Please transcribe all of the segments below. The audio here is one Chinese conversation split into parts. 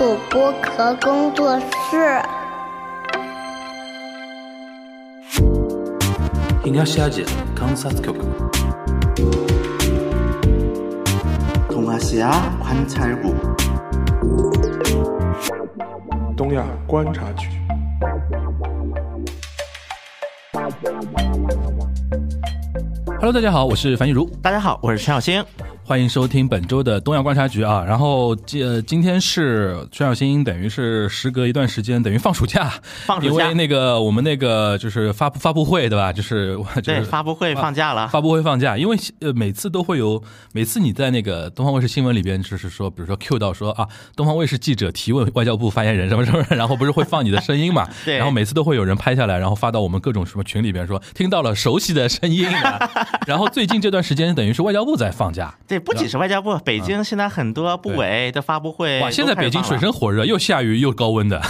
土播壳工作室。東アジア観察局 동아시아 관찰국 东亚观察局。 Hello，大家好，我是樊玉茹，大家好，我是陈小星。 欢迎收听本周的东亚观察局啊。然后呃，今天是陈小新，等于是时隔一段时间，等于放暑假，放暑假因为那个我们那个就是发布发布会对吧？就是就对，是发布会放假了。发布会放假，因为呃每次都会有，每次你在那个东方卫视新闻里边，就是说，比如说 Q 到说啊，东方卫视记者提问外交部发言人什么什么，然后不是会放你的声音嘛？对然后每次都会有人拍下来，然后发到我们各种什么群里边说听到了熟悉的声音啊。然后最近这段时间，等于是外交部在放假，对，不仅是外交部，北京现在很多部委的发布会哇，现在北京水深火热，又下雨又高温的，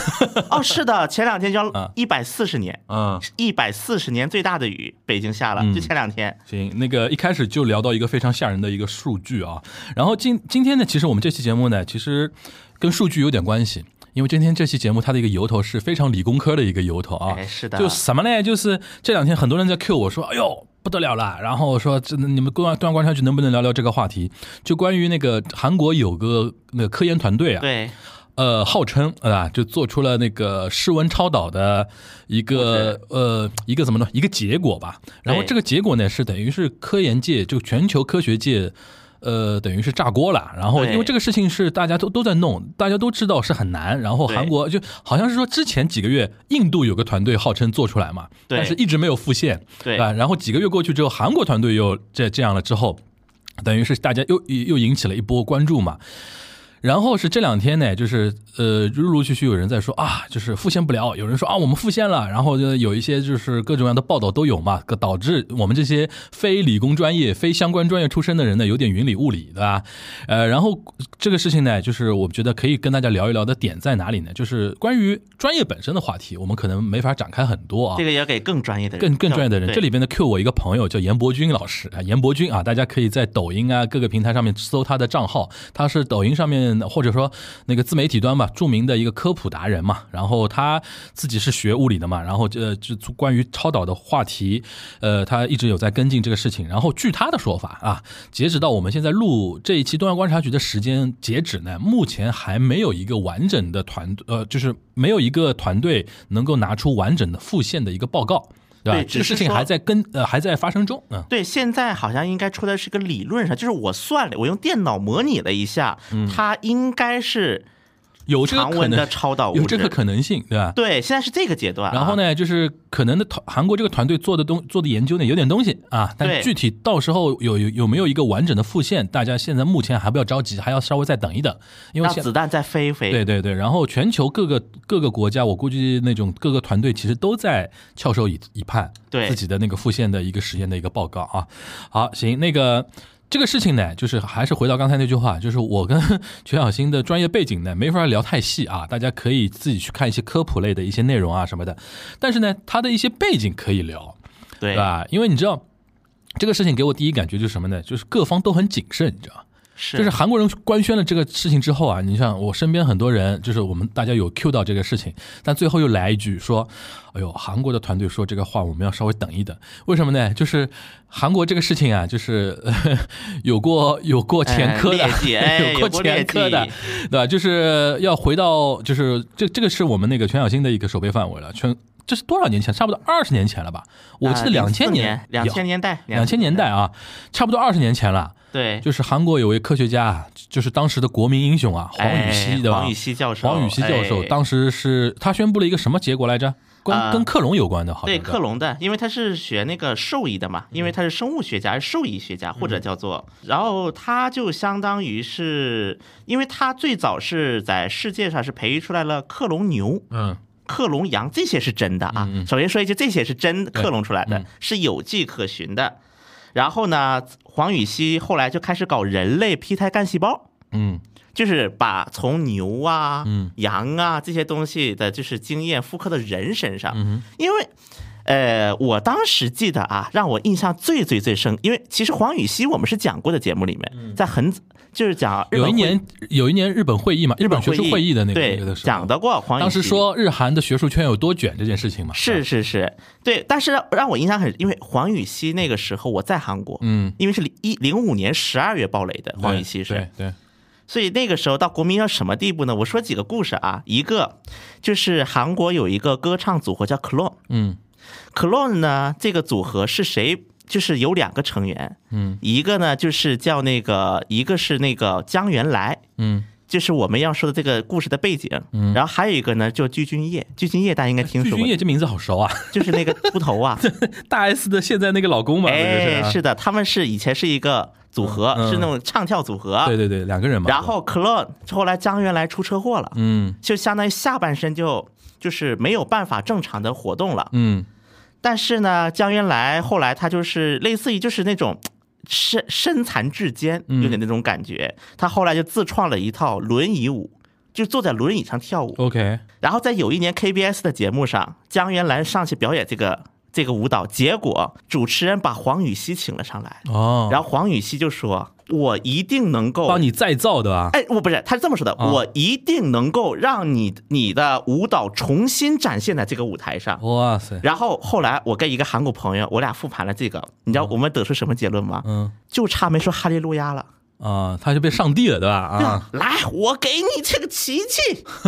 哦，是的，前两天就一百四十年，嗯。一百四十年最大的雨，北京下了，嗯就前两天。行，那个一开始就聊到一个非常吓人的一个数据啊，然后今今天呢，其实我们这期节目呢，其实跟数据有点关系，因为今天这期节目它的一个由头是非常理工科的一个由头啊，哎，是的，就什么呢？就是这两天很多人在 Q 我说，哎呦。不得了了，然后说，这你们公安端观察局能不能聊聊这个话题？就关于那个韩国有个那个科研团队啊，对，呃，号称啊，就做出了那个室温超导的一个呃一个怎么呢？一个结果吧。然后这个结果呢，是等于是科研界就全球科学界。呃，等于是炸锅了，然后因为这个事情是大家都都在弄，大家都知道是很难，然后韩国就好像是说之前几个月印度有个团队号称做出来嘛，但是一直没有复现，对啊？然后几个月过去之后，韩国团队又这这样了之后，等于是大家又又引起了一波关注嘛。然后是这两天呢，就是呃，陆陆续续有人在说啊，就是复现不了，有人说啊，我们复现了，然后就有一些就是各种各样的报道都有嘛，导致我们这些非理工专业、非相关专业出身的人呢，有点云里雾里，对吧？呃，然后这个事情呢，就是我觉得可以跟大家聊一聊的点在哪里呢？就是关于专业本身的话题，我们可能没法展开很多啊这。个要给更专业的人，更更专业的人，这里边的 Q 我一个朋友叫严伯君老师啊，严伯君啊，大家可以在抖音啊各个平台上面搜他的账号，他是抖音上面或者说那个自媒体端吧，著名的一个科普达人嘛。然后他自己是学物理的嘛，然后这就关于超导的话题，呃，他一直有在跟进这个事情。然后据他的说法啊，截止到我们现在录这一期东亚观察局的时间截止呢，目前还没有一个完整的团呃，就是没有一个团队能够拿出完整的复现的一个报告。对这个事情还在跟呃还在发生中，嗯，对，现在好像应该出的是个理论上，就是我算了，我用电脑模拟了一下，它应该是有这个可能，超导。有这个可能性，对吧？对，现在是这个阶段、啊。然后？呢，就是可能的团韩国这个团队做的东做的研究呢有点东西啊，但具体到时候有有有没有一个完整的复现，大家现在目前还不要着急，还要稍微再等一等，因为子弹再飞一飞。对对对，然后全球各个各个国家，我估计那种各个团队其实都在翘首以以盼，对自己的那个复现的一个实验的一个报告啊。好，行，那个。这个事情呢，就是还是回到刚才那句话，就是我跟 全小新的专业背景呢，没法聊太细啊，大家可以自己去看一些科普类的一些内容啊什么的。但是呢，他的一些背景可以聊，对对吧？因为你知道，这个事情给我第一感觉就是什么呢？就是各方都很谨慎，你知道吗？是就是韩国人官宣了这个事情之后啊，你像我身边很多人，就是我们大家有 Q 到这个事情，但最后又来一句说：“哎呦，韩国的团队说这个话，我们要稍微等一等。为什么呢？就是韩国这个事情啊，就是、呃、有过有过前科的，有过 前科的，对吧？就是要回到，就是这这个是我们那个全小新的一个守备范围了，全。这是多少年前？差不多二十年前了吧？我记得两千年，两千年代，两千年代啊，差不多二十年前了。对，就是韩国有位科学家啊，就是当时的国民英雄啊，黄禹锡，哎对吧？黄禹锡教授，黄禹锡教授哎当时是他宣布了一个什么结果来着？跟啊跟克隆有关的，好像对克隆的，因为他是学那个兽医的嘛，因为他是生物学家、兽医学家或者叫做，然后他就相当于是，因为他最早是在世界上是培育出来了克隆牛。嗯克隆羊这些是真的啊。首先说一句，这些是真克隆出来的嗯，是有迹可循的。然后呢，黄禹锡后来就开始搞人类胚胎干细胞，嗯就是把从牛啊、嗯羊啊这些东西的，就是经验复刻到人身上。嗯因为，呃，我当时记得啊，让我印象最最最深，因为其实黄禹锡我们是讲过的节目里面，在很就是讲有一年有一年日本会议嘛，日本学术会议的那个对讲到过黄当时说日韩的学术圈有多卷这件事情嘛，是是是，对，但是让我印象很，因为黄禹锡那个时候我在韩国，嗯，因为是一零五年十二月爆雷的，黄禹锡对是，对，所以那个时候到国民到什么地步呢？我说几个故事啊，一个就是韩国有一个歌唱组合叫 Clone，嗯。Clone 呢这个组合是谁？就是有两个成员，嗯。一个呢就是叫那个，一个是那个江原来，嗯，就是我们要说的这个故事的背景，嗯。然后还有一个呢就具俊晔，具俊晔大家应该听说过，俊晔这名字好熟啊，就是那个秃头啊，大 S 的现在那个老公嘛，不哎，是是的，他们是以前是一个组合，是那种唱跳组合。对对对，两个人嘛，然后 Clone 后来江原来出车祸了，嗯。就相当于下半身就就是没有办法正常的活动了。嗯但是呢，江原来后来他就是类似于就是那种 身身残志坚，嗯有点那种感觉。他后来就自创了一套轮椅舞，就坐在轮椅上跳舞。，OK，然后在有一年 KBS 的节目上，江原来上去表演这个这个舞蹈，结果主持人把黄禹锡请了上来，哦，然后黄禹锡就说：“我一定能够帮你再造的啊，哎，我不是，他是这么说的，啊。我一定能够让你你的舞蹈重新展现在这个舞台上。哇塞，然后后来我跟一个韩国朋友，我俩复盘了这个，你知道我们得出什么结论吗？嗯。就差没说哈利路亚了。啊，他就被上帝了，对吧？啊，来，我给你这个奇迹，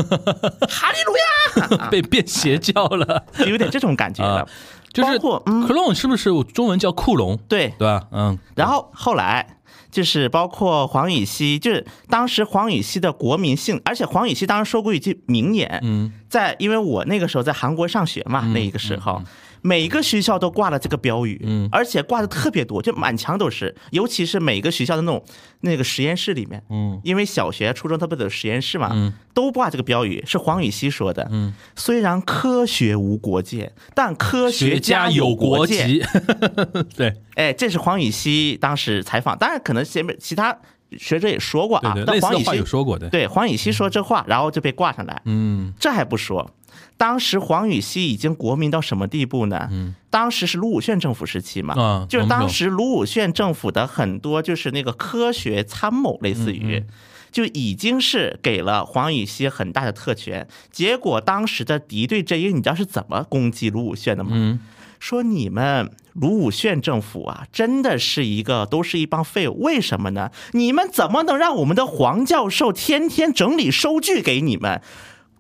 哈利路亚，被变邪教了，有点这种感觉了啊。就是包括嗯。Clone 是不是中文叫库龙，对，对吧？嗯，然后后来就是包括黄禹锡，就是当时黄禹锡的国民性，而且黄禹锡当时说过一句名言，嗯，在因为我那个时候在韩国上学嘛，那一个时候。每个学校都挂了这个标语，嗯。而且挂的特别多，就满墙都是，尤其是每个学校的那种那个实验室里面，嗯，因为小学、初中它不都有实验室嘛，嗯。都挂这个标语，是黄禹锡说的，嗯，虽然科学无国界，但科学家有国界，籍，对。哎，这是黄禹锡当时采访，当然可能前面其他学者也说过啊，但黄禹锡有说过的，对黄禹锡说这话，然后就被挂上来。嗯。这还不说，当时黄禹锡已经国民到什么地步呢？嗯，当时是卢武铉政府时期嘛，啊就是当时卢武铉政府的很多就是那个科学参谋，类似嗯于。就已经是给了黄禹锡很大的特权，结果当时的敌对阵营，你知道是怎么攻击卢武铉的吗？嗯说你们卢武铉政府啊，真的是一个都是一帮废物。为什么呢？你们怎么能让我们的黄教授天天整理收据给你们？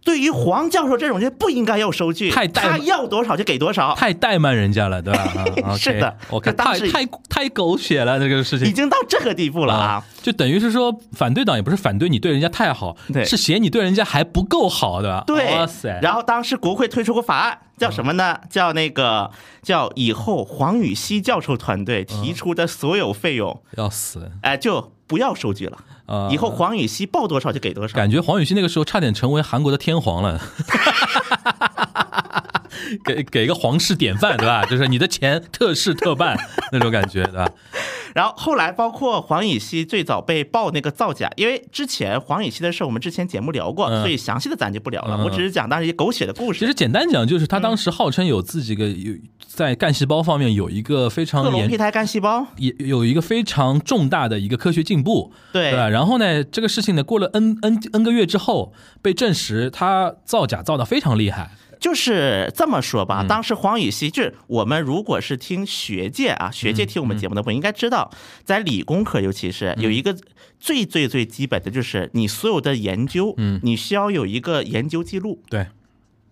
对于黄教授这种人不应该要收据，太怠他要多少就给多少，太怠慢人家了，对吧？啊是的我看太太太狗血了，这个事情已经到这个地步了啊！就等于是说，反对党也不是反对你对人家太好，对是嫌你对人家还不够好，对吧？对哇塞，，然后当时国会推出个法案，叫什么呢？叫那个叫以后黄禹锡教授团队提出的所有费用，要死哎，就不要收据了。啊！以后黄禹锡报多少就给多少。感觉黄禹锡那个时候差点成为韩国的天皇了。给给一个皇室典范，对吧？就是你的钱特事特办那种感觉，对吧？然后后来包括黄禹锡最早被曝那个造假，因为之前黄禹锡的事我们之前节目聊过，嗯所以详细的咱就不聊了。嗯我只是讲当时一些狗血的故事。其实简单讲，就是他当时号称有自己个有在干细胞方面有一个非常严隆胚胎干细胞，也有一个非常重大的一个科学进步，对对吧？然后呢，这个事情呢，过了 n n n 个月之后，被证实他造假造的非常厉害。就是这么说嗯。吧。当时黄禹锡，就是我们如果是听学界啊，学嗯界听我们节目的朋友应该知道，在理工科尤其是有一个最最最基本的就是你所有的研究，嗯。你需要有一个研究记录，对，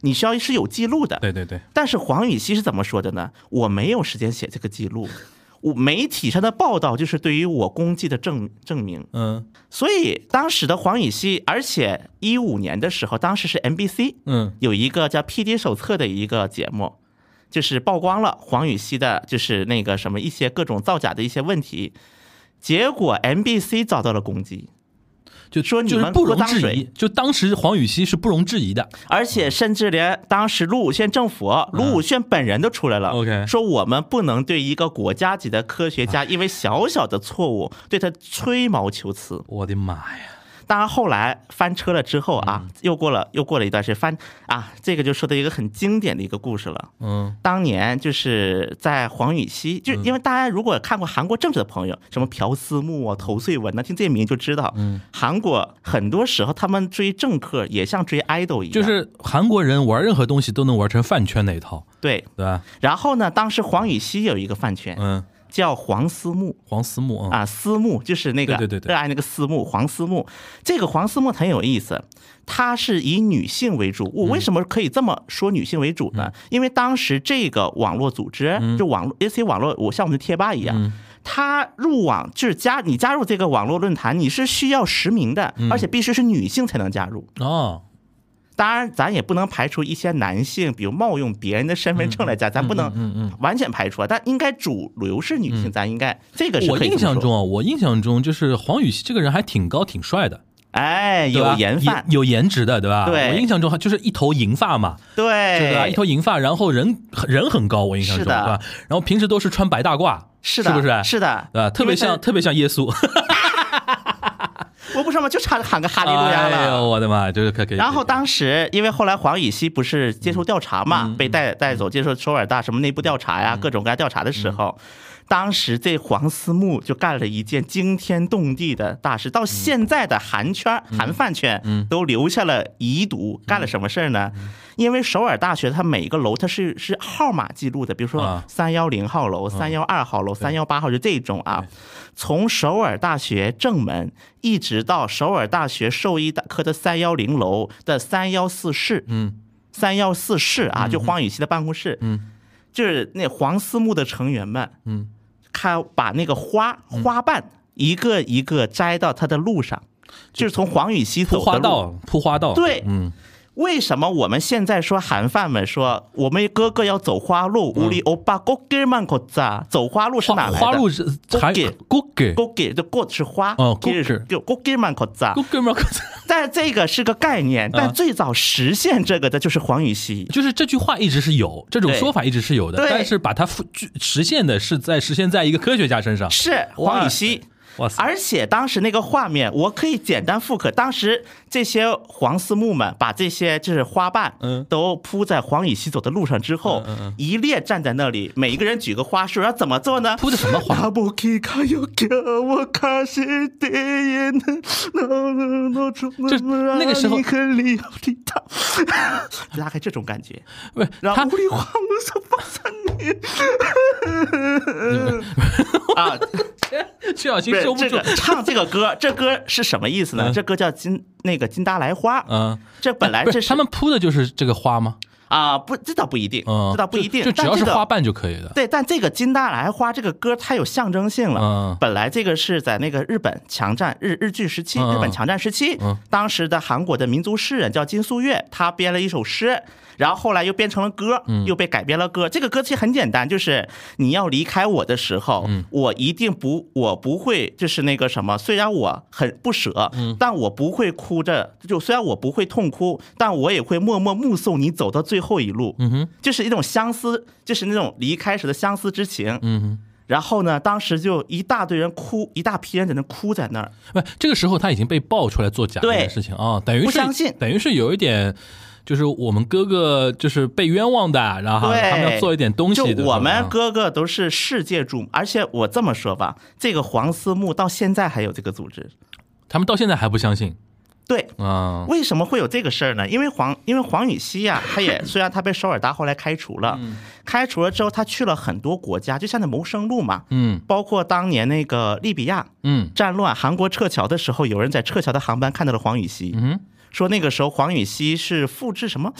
你需要是有记录的。对对对，但是黄禹锡是怎么说的呢？我没有时间写这个记录，我媒体上的报道就是对于我功绩的证证明。嗯所以当时的黄禹锡，而且一五年的时候，当时是 MBC 嗯有一个叫 PD 手册的一个节目，就是曝光了黄禹锡的，就是那个什么一些各种造假的一些问题。结果 MBC 遭到了攻击，就说你们不容置疑，就当时黄禹锡是不容置疑的。而且甚至连当时卢武铉政府，卢武铉本人都出来了、说我们不能对一个国家级的科学家因为小小的错误对他吹毛求疵。我的妈呀！当然后来翻车了之后啊，嗯。又过了又过了一段时间翻啊，这个就说的一个很经典的一个故事了。嗯。当年就是在黄禹锡，就因为大家如果看过韩国政治的朋友，什么朴思木啊、头穗文啊，听这些名就知道，嗯，韩国很多时候他们追政客也像追 idol 一样，就是韩国人玩任何东西都能玩成饭圈那一套，对。对吧？然后呢，当时黄禹锡有一个饭圈嗯，叫黄思木。黄思木啊，啊，思木就是那个对对对对热爱那个思木，黄思木。这个黄思木很有意思，他是以女性为主。我为嗯什么可以这么说女性为主呢？因为当时这个网络组织，就网络，类似于网络，我像我们的贴吧一样。嗯他入网就是加你加入这个网络论坛，你是需要实名的，嗯而且必须是女性才能加入。哦，当然，咱也不能排除一些男性，比如冒用别人的身份证来加，咱不能。完全排除啊。但应该主流是女性，咱应该这个是我印象中啊，我印象中就是黄禹锡这个人还挺高挺帅的，哎，有颜范，有颜值的，对吧？对我印象中他就是一头银发嘛，对，对吧？一头银发，然后人人很高，我印象中，是的对吧？然后平时都是穿白大褂，是的，是不是？是的，对吧？特别像特别像耶稣，我不说嘛，就差喊个哈利路亚了哎呦，了。我的妈，就是可可以。然后当时，因为后来黄禹锡不是接受调查嘛，嗯被带带走接受首尔大什么内部调查呀，各种各样调查的时嗯候，当时这黄思木就干了一件惊天动地的大事，到现在的韩圈、嗯韩饭圈都留下了遗毒。干了什么事儿呢？嗯因为首尔大学它每一个楼它是是号码记录的，比如说啊。三幺零号楼、三幺二号楼、三幺八号就这种啊。从首尔大学正门一直到首尔大学兽医大科的三幺零楼的三幺四室，嗯。三幺四室啊，就黄禹锡的办公室，嗯。就是那黄思木的成员们，嗯，他把那个花花瓣一个一个摘到他的路上，就是从黄禹锡铺走的路。花道，铺花道，对。嗯，为什么我们现在说韩范们说我们哥哥要走花路，우리欧巴고길만걷자，走花路是哪来的？花花路是还 꽃길 国给 고길就 고 是花，哦 길 是 꽃길 고길만걷자。国给吗？但这个是个概念，但最早实现这个的就是黄禹锡。就是这句话一直是有，这种对说法一直是有的，对但是把它复具实现的是在实现在一个科学家身上。是黄禹锡。 而且当时那个画面，我可以简单复刻。当时这些黄丝木们把这些就是花瓣，嗯，都铺在黄以西走的路上之后，一列站在那里，每一个人举个花束，要怎么做呢？铺的什么花？就那个时候，拉开这种感觉，不，然后屋里黄色发生。啊，曲小新这个唱这个歌，这歌是什么意思呢？这歌叫《金那个金达莱花》。这本来这他们铺的就是这个花吗？啊，不，这倒不一定。这倒不一定，就只要是花瓣就可以的。对，但这个《金达莱花》这个歌太有象征性了。本来这个是在那个日本强占日日剧时期，日本强占时期，当时的韩国的民族诗人叫金素月，他编了一首诗。然后后来又变成了歌，嗯又被改编了歌。这个歌其实很简单，就是你要离开我的时候，嗯我一定不，我不会，就是那个什么。虽然我很不舍，嗯但我不会哭着。就虽然我不会痛哭，但我也会默默目送你走到最后一路。嗯哼，就是一种相思，就是那种离开时的相思之情。嗯哼。然后呢，当时就一大堆人哭，一大批人在那哭在那儿。不，这个时候他已经被爆出来做假这件事情啊，等于是不相信等于是有一点，就是我们哥哥就是被冤枉的，然后他们要做一点东西的。我们啊哥哥都是世界著名，而且我这么说吧，这个黄思木到现在还有这个组织。他们到现在还不相信？对，啊，为什么会有这个事儿呢？因为黄，因为黄禹锡呀、他也虽然他被首尔大后来开除了，开除了之后，他去了很多国家，就像那谋生路嘛，嗯。包括当年那个利比亚嗯。战乱，韩国撤侨的时候，有人在撤侨的航班看到了黄禹锡，嗯哼说那个时候黄禹锡是复制什么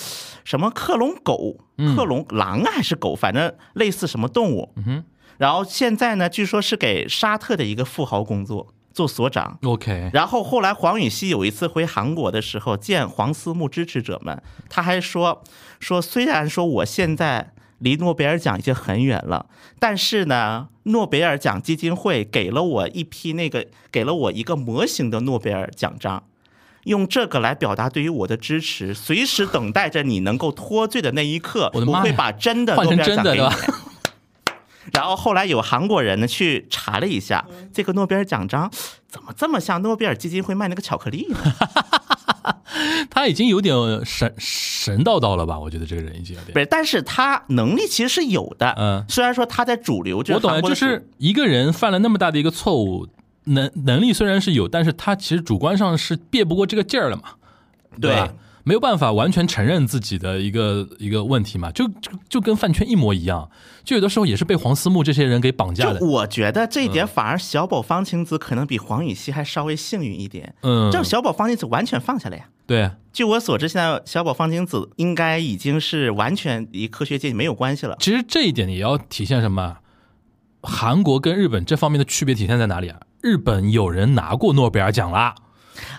什么克隆狗、克隆狼啊还是狗，反正类似什么动物。嗯然后现在呢，据说是给沙特的一个富豪工作，做所长。，OK，然后后来黄禹锡有一次回韩国的时候见黄思木支持者们，他还说说虽然说我现在离诺贝尔奖已经很远了，但是呢，诺贝尔奖基金会给了我一批那个给了我一个模型的诺贝尔奖章。用这个来表达对于我的支持，随时等待着你能够脱罪的那一刻，我的妈呀会把真的换诺贝尔奖给成真的对吧你。然后后来有韩国人呢去查了一下，这个诺贝尔奖章怎么这么像诺贝尔基金会卖那个巧克力呢？他已经有点神神叨叨了吧？我觉得这个人已经有点。不是，但是他能力其实是有的。嗯虽然说他在主流，就我懂就是一个人犯了那么大的一个错误，能能力虽然是有，但是他其实主观上是别不过这个劲儿了嘛，对吧？没有办法完全承认自己的一个一个问题嘛，就就就跟饭圈一模一样，就有的时候也是被黄思木这些人给绑架的就，我觉得这一嗯点反而小宝方晴子可能比黄禹锡还稍微幸运一点。嗯，这小宝方晴子完全放下了呀。对，据我所知，现在小宝方晴子应该已经是完全与科学界没有关系了。其实这一点也要体现什么？韩国跟日本这方面的区别体现在哪里啊？日本有人拿过诺贝尔奖啦，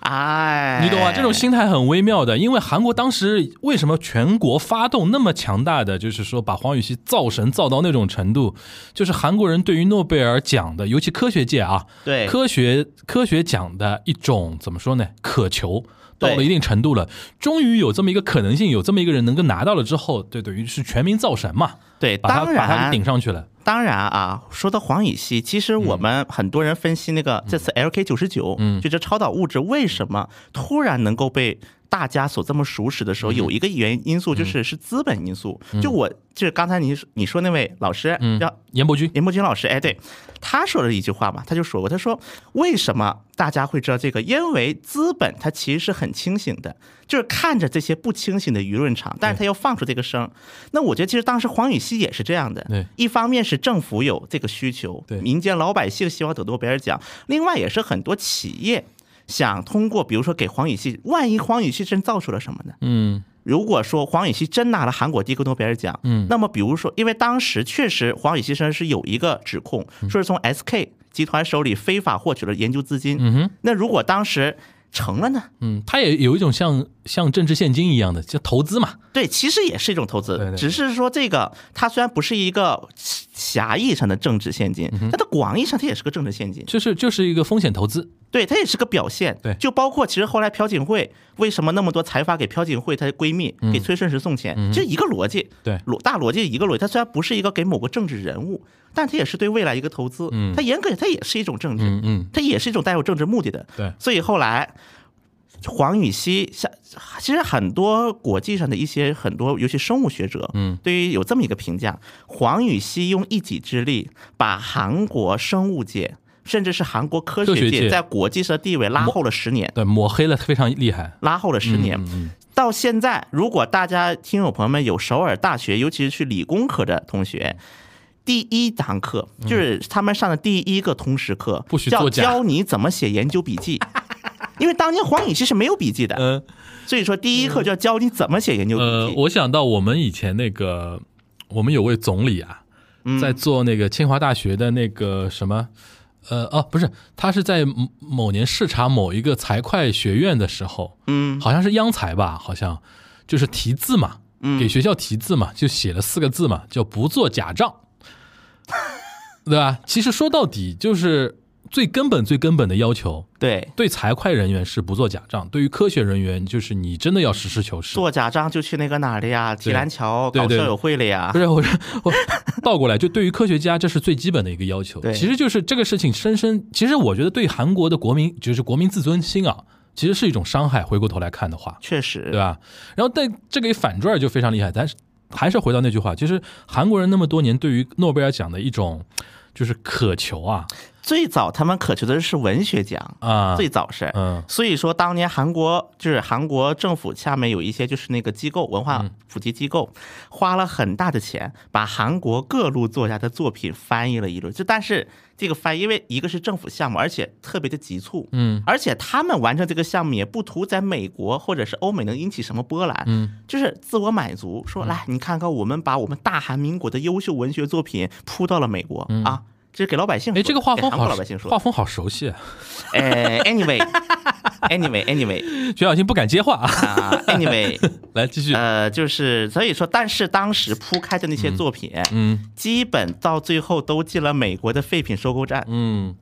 哎，你懂吗？这种心态很微妙的，因为韩国当时为什么全国发动那么强大的，就是说把黄禹锡造神造到那种程度，就是韩国人对于诺贝尔奖的，尤其科学界啊，对科学科学奖的一种怎么说呢？渴求。到了一定程度了，终于有这么一个可能性，有这么一个人能够拿到了之后，对，等于是全民造神嘛，对，把他把他然顶上去了。当然啊，说到黄乙烯，其实我们很多人分析那个这次 LK 九十九，嗯。就这超导物质为什么突然能够被大家所这么熟识的时嗯。候，有一个原因素就是是资本因素。就我就是刚才你你说那位老师嗯。叫严伯钧，严伯钧老师，哎，对，他说了一句话嘛，他就说过，他说为什么大家会知道这个？因为资本它其实是很清醒的，就是看着这些不清醒的舆论场，但是他又放出这个声。那我觉得其实当时黄禹锡也是这样的，对。一方面是政府有这个需求，对。民间老百姓希望得诺贝尔奖，另外也是很多企业想通过，比如说给黄禹锡，万一黄禹锡真造出了什么呢？嗯如果说黄禹锡真拿了韩国第一个诺贝尔奖，嗯那么比如说，因为当时确实黄禹锡身上是有一个指控，嗯说是从 SK 集团手里非法获取了研究资金。嗯哼，那如果当时成了呢？嗯，他也有一种像像政治现金一样的，就投资嘛，对，其实也是一种投资，对对只是说这个它虽然不是一个狭义上的政治现嗯金，它的广义上它也是个政治现金。就是就是一个风险投资。对，它也是个表现。对就包括其实后来朴槿惠为什么那么多财阀给朴槿惠她的闺蜜、给崔顺实送钱，这一个逻辑。嗯对逻大逻辑一个逻辑。它虽然不是一个给某个政治人物，但它也是对未来一个投资。嗯它严格它也是一种政治，嗯嗯，它也是一种带有政治目的的。对，所以后来。黄禹锡，像其实很多国际上的一些很多，尤其生物学者，嗯，对于有这么一个评价：黄禹锡用一己之力把韩国生物界，甚至是韩国科学界界在国际上的地位拉后了十年，对，抹黑了非常厉害。拉后了十年。嗯嗯到现在，如果大家听友朋友们有首尔大学，尤其是去理工科的同学，第一堂课就是他们上的第一个通识课，叫教你怎么写研究笔记。因为当年黄禹锡是没有笔记的，嗯所以说第一课就要教你怎么写研究笔呃，我想到我们以前那个，我们有位总理啊，嗯在做那个清华大学的那个什么，呃哦，不是，他是在某某年视察某一个财会学院的时候，嗯好像是央财吧，好像就是题字嘛，嗯给学校题字嘛，就写了四个字嘛，叫不做假账，对吧？其实说到底就是最根本、最根本的要求。对，对财会人员是不做假账，对于科学人员就是你真的要实事求是。做假账就去那个哪儿了呀？提篮桥搞校友会了呀不？是我说我倒过来，就对于科学家，这是最基本的一个要求。对其实就是这个事情深深，其实我觉得对韩国的国民，就是国民自尊心啊，其实是一种伤害。回过头来看的话，确实，对吧？然后但这个一反转就非常厉害，但是还是回到那句话，其实韩国人那么多年对于诺贝尔奖的一种就是渴求啊最早他们渴求的是文学奖，啊，最早是。嗯所以说，当年韩国就是韩国政府下面有一些就是那个机构文嗯化普及机构，花了很大的钱把韩国各路作家的作品翻译了一轮。就但是这个翻译，因为一个是政府项目，而且特别的急促，嗯而且他们完成这个项目也不图在美国或者是欧美能引起什么波澜，嗯，就是自我满足，说来你看看我们把我们大韩民国的优秀文学作品铺到了美国啊。这是给老百姓说哎，这个画风好老百姓说。画风好熟悉啊，哎，anyway，anyway，anyway 徐小新不敢接话啊，啊，anyway，来继续，呃，就是所以说，但是当时铺开的那些作品，嗯。基本到最后都进了美国的废品收购站。嗯。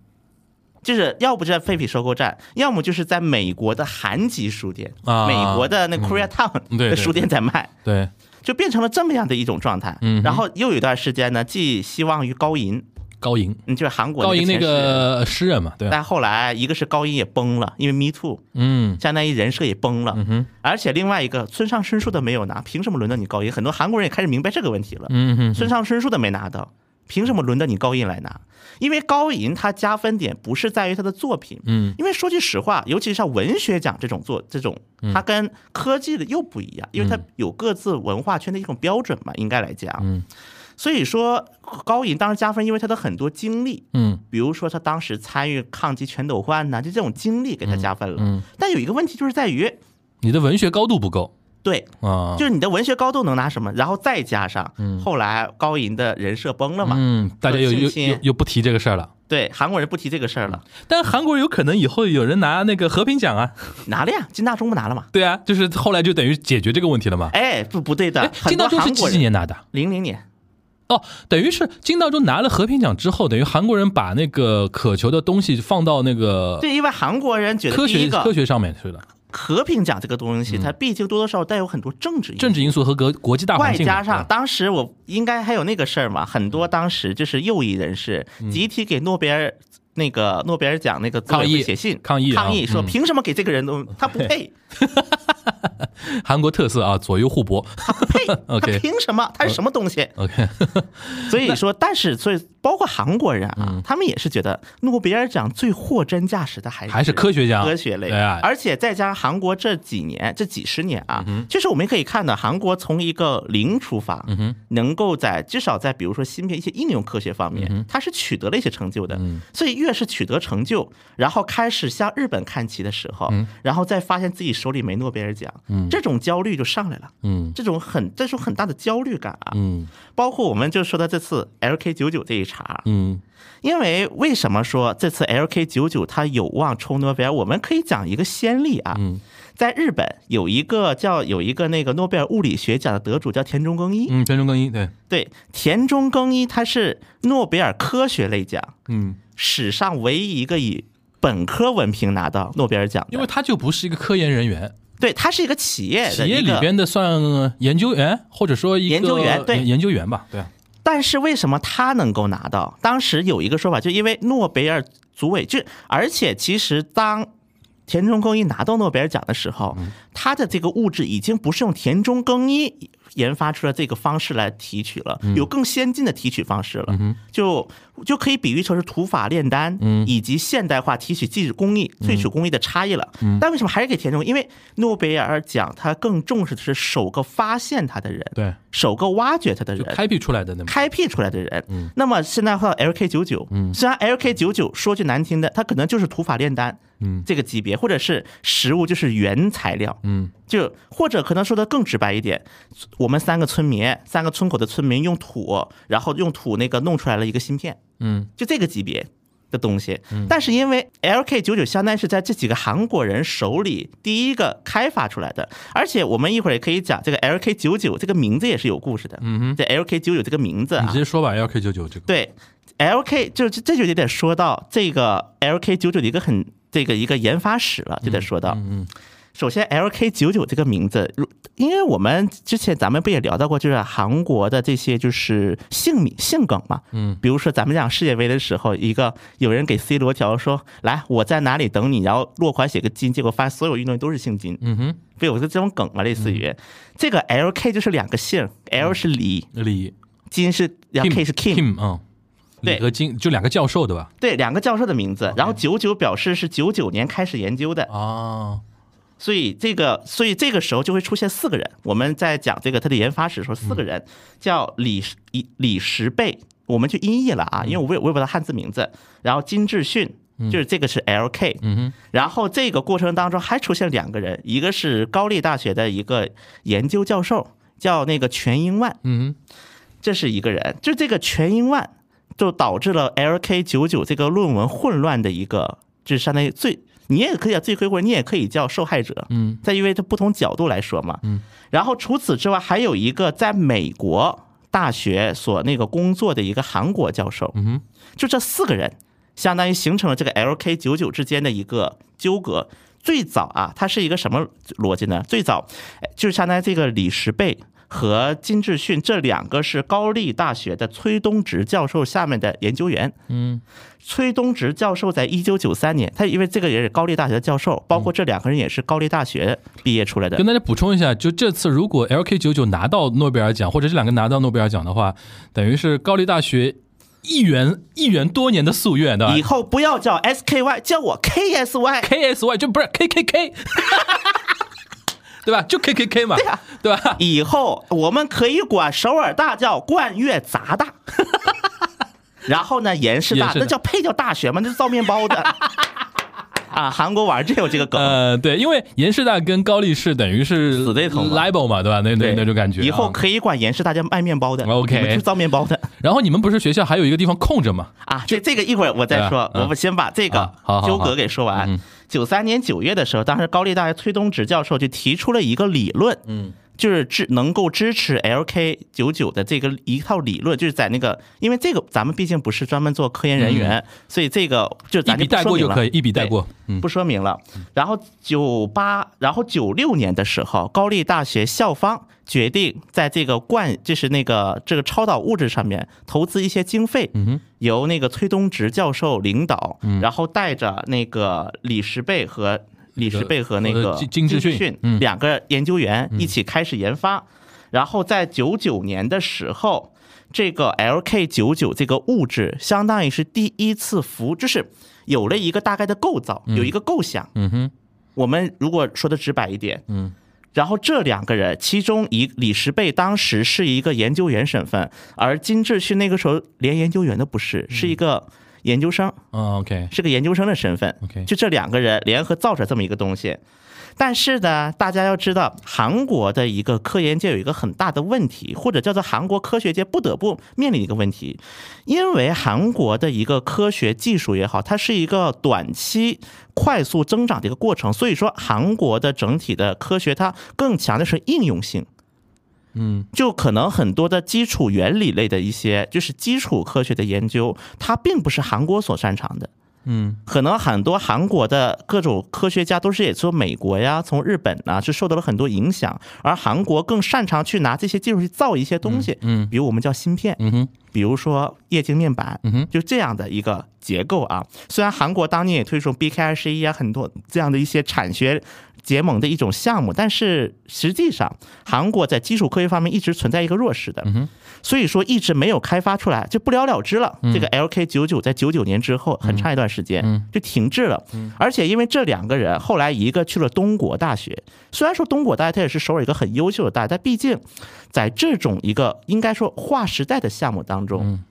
就是要不就在废品收购站，要么就是在美国的韩籍书店，啊。美国的那 Korea Town 的书店在卖，对，就变成了这么样的一种状态。嗯。然后又有一段时间呢，寄希望于高银，高银，嗯，就是韩国高银那。个诗人嘛，对，但后来一个是高银也崩了，因为 Me Too，嗯相当于人设也崩了。嗯哼，而且另外一个村上春树的没有拿，凭什么轮到你高银？很多韩国人也开始明白这个问题了。嗯哼，村上春树的没拿到，凭什么轮到你高银来拿？因为高银他加分点不是在于他的作品，嗯因为说句实话，尤其是像文学奖这种作这种，它跟科技的又不一样，因为它有各自文化圈的一种标准嘛，应该来讲。嗯，所以说高银当时加分，因为他的很多经历，嗯比如说他当时参与抗击全斗焕呐，就这种经历给他加分了。嗯，但有一个问题就是在于，你的文学高度不够对，啊，就是你的文学高度能拿什么？然后再加上后来高银的人设崩了嘛，嗯，大家又又又又不提这个事儿了。对，韩国人不提这个事儿了，但韩国人有可能以后有人拿那个和平奖啊，拿了呀，金大中不拿了嘛？对啊，就是后来就等于解决这个问题了嘛。哎，不不对的哎，，金大中是几几年拿的？零零年，哦，等于是金大中拿了和平奖之后，等于韩国人把那个渴求的东西放到那个对，因为韩国人觉得科学科学上面去了，和平奖这个东西，它毕竟多多少少带有很多政治因素政治因素和国国际大环外境外，加上当时我应该还有那个事儿嘛，很多当时就是右翼人士嗯。集体给诺贝尔那个诺贝尔奖那个抗议写信抗议啊抗议说嗯凭什么给这个人都 他不配韩国特色啊，左右互搏。他不配 他凭什么他是什么东西？OK，所以说，但是所以包括韩国人嗯啊，他们也是觉得诺贝尔奖最货真价实的还是还是科学家科学类而且再加上韩国这几年这几十年嗯啊，就是我们可以看到韩国从一个零出发，能够在至少在比如说芯片一些应用科学方嗯面，它是取得了一些成就的。所以越是取得成就，然后开始向日本看齐的时候，嗯。然后再发现自己手里没诺贝尔奖，嗯。这种焦虑就上来了。嗯。这种很这种很大的焦虑感啊，嗯。包括我们就说到这次 LK 九九这一茬，嗯。因为为什么说这次 LK 九九它有望冲诺贝尔？我们可以讲一个先例啊，嗯。在日本有一个叫有一个那个诺贝尔物理学奖的得主叫田中耕一，嗯，田中耕一对，对，田中耕一他是诺贝尔科学类奖。嗯，史上唯一一个以本科文凭拿到诺贝尔奖的，因为他就不是一个科研人员，对他是一个企业的企业里边的算研究员，或者说一个研究员对。研研究员吧，对。啊，但是为什么他能够拿到？当时有一个说法，就因为诺贝尔组委，就而且其实当田中耕一拿到诺贝尔奖的时候，他的这个物质已经不是用田中耕一研发出来这个方式来提取了，有更先进的提取方式了，就就可以比喻成是土法炼丹，以及现代化提取技术工艺、萃取工艺的差异了。但为什么还是给田中？因为诺贝尔奖它更重视的是首个发现它的人，对，首个挖掘它的人，开辟出来的那么，开辟出来的人。那么现在换到 LK 九九，虽然 LK 九九说句难听的，它可能就是土法炼丹，嗯。这个级别，或者是食物就是原材料，嗯。就或者可能说的更直白一点，我们三个村民，三个村口的村民用土，然后用土那个弄出来了一个芯片，嗯就这个级别。的东西，嗯但是因为 LK 九九相当于是在这几个韩国人手里第一个开发出来的，而且我们一会儿也可以讲这个 LK 九九这个名字也是有故事的。嗯哼，这 LK 九九这个名字啊，你直接说吧，LK 九九这个，对，LK 就这就有点说到这个 LK 九九的一个很这个一个研发史了，就得说到。嗯首先，LK 九九这个名字，如因为我们之前咱们不也聊到过，就是韩国的这些就是姓名姓梗嘛，嗯，比如说咱们讲世界杯的时候，一个有人给 C 罗条说，来我在哪里等你，然后落款写个金，结果发现所有运动员都是姓金，嗯哼，不有个这种梗嘛，类似于。这个 LK 就是两个姓，L 是李，李。金是然后 K 是 Kim，Kim 嗯，对。李和金就两个教授对吧？对，两个教授的名字，然后九九表示是九九年开始研究的，啊，所以这个，所以这个时候就会出现四个人。我们在讲这个他的研发史的时候，四个人叫李李李石贝，我们就音译了啊，因为我也我也不知道汉字名字。然后金志训，就是这个是 LK，嗯哼，然后这个过程当中还出现两个人，一个是高丽大学的一个研究教授，叫那个全英万，嗯这是一个人，就这个全英万就导致了 LK 九九这个论文混乱的一个，就是相当于罪，你也可以叫罪魁祸首，你也可以叫受害者。嗯，再因为它不同角度来说嘛。嗯，然后除此之外，还有一个在美国大学所那个工作的一个韩国教授。嗯哼，就这四个人相当于形成了这个 LK 九九之间的一个纠葛。最早啊，它是一个什么逻辑呢？最早哎就是相当于这个李石贝和金志训这两个是高丽大学的崔东植教授下面的研究员。嗯，崔东植教授在一九九三年，他因为这个也是高丽大学的教授，包括这两个人也是高丽大学毕业出来的跟。大家补充一下，就这次如果 LK 九九拿到诺贝尔奖，或者这两个拿到诺贝尔奖的话，等于是高丽大学一元一元多年的夙愿，对吧以后不要叫 SKY，叫我 KSY。？KSY 就不是 KKK，对吧？就 KKK 嘛，对啊对吧？以后我们可以管首尔大叫冠岳杂大，然后呢，延世大那叫配叫大学吗？那是造面包的 啊！韩国玩真有这个梗。呃，对，因为延世大跟高力士等于是死对头 libel 嘛，对吧？那那那种感觉啊。以后可以管延世大叫卖面包的 OK 你们去造面包的然后你们不是学校还有一个地方空着吗？啊。这这个一会儿我再说，我们先把这啊个纠葛给说完嗯。九三年九月的时候，当时高丽大学崔东植教授就提出了一个理论，嗯，就是支能够支持 LK 九九的这个一套理论，就是在那个，因为这个咱们毕竟不是专门做科研人员，所以这个就一笔带过就可以，一笔带过。嗯不说明了。然后九八，然后九六年的时候，高丽大学校方决定在这个冠，就是那个这个超导物质上面投资一些经费，由那个崔东植教授领导，然后带着那个李石贝和李石贝和那个呃金金志志训嗯。两个研究员一起开始研发，然后在九九年的时候。这个 LK 九九这个物质，相当于是第一次服，就是有了一个大概的构造，有一个构想。嗯哼，我们如果说的直白一点，嗯，然后这两个人，其中一李石贝当时是一个研究员身份，而金志勋那个时候连研究员都不是，是一个研究生，嗯，OK，是个研究生的身份。OK 就这两个人联合造出来这么一个东西。但是呢，大家要知道，韩国的一个科研界有一个很大的问题，或者叫做韩国科学界不得不面临一个问题，因为韩国的一个科学技术也好，它是一个短期快速增长的一个过程，所以说韩国的整体的科学它更强的是应用性。嗯就可能很多的基础原理类的一些，就是基础科学的研究，它并不是韩国所擅长的。嗯。可能很多韩国的各种科学家都是也从美国呀、从日本呐，是受到了很多影响，而韩国更擅长去拿这些技术去造一些东西，嗯。比如我们叫芯片，嗯哼，比如说液晶面板，嗯哼，就这样的一个结构啊。虽然韩国当年也推崇 BK 二十一啊，很多这样的一些产学结盟的一种项目，但是实际上韩国在基础科学方面一直存在一个弱势的，所以说一直没有开发出来，就不了了之了。这个 LK 九九在九九年之后很长一段时间就停滞了，而且因为这两个人后来一个去了东国大学，虽然说东国大学它也是首尔一个很优秀的大学，但毕竟在这种一个应该说划时代的项目当中。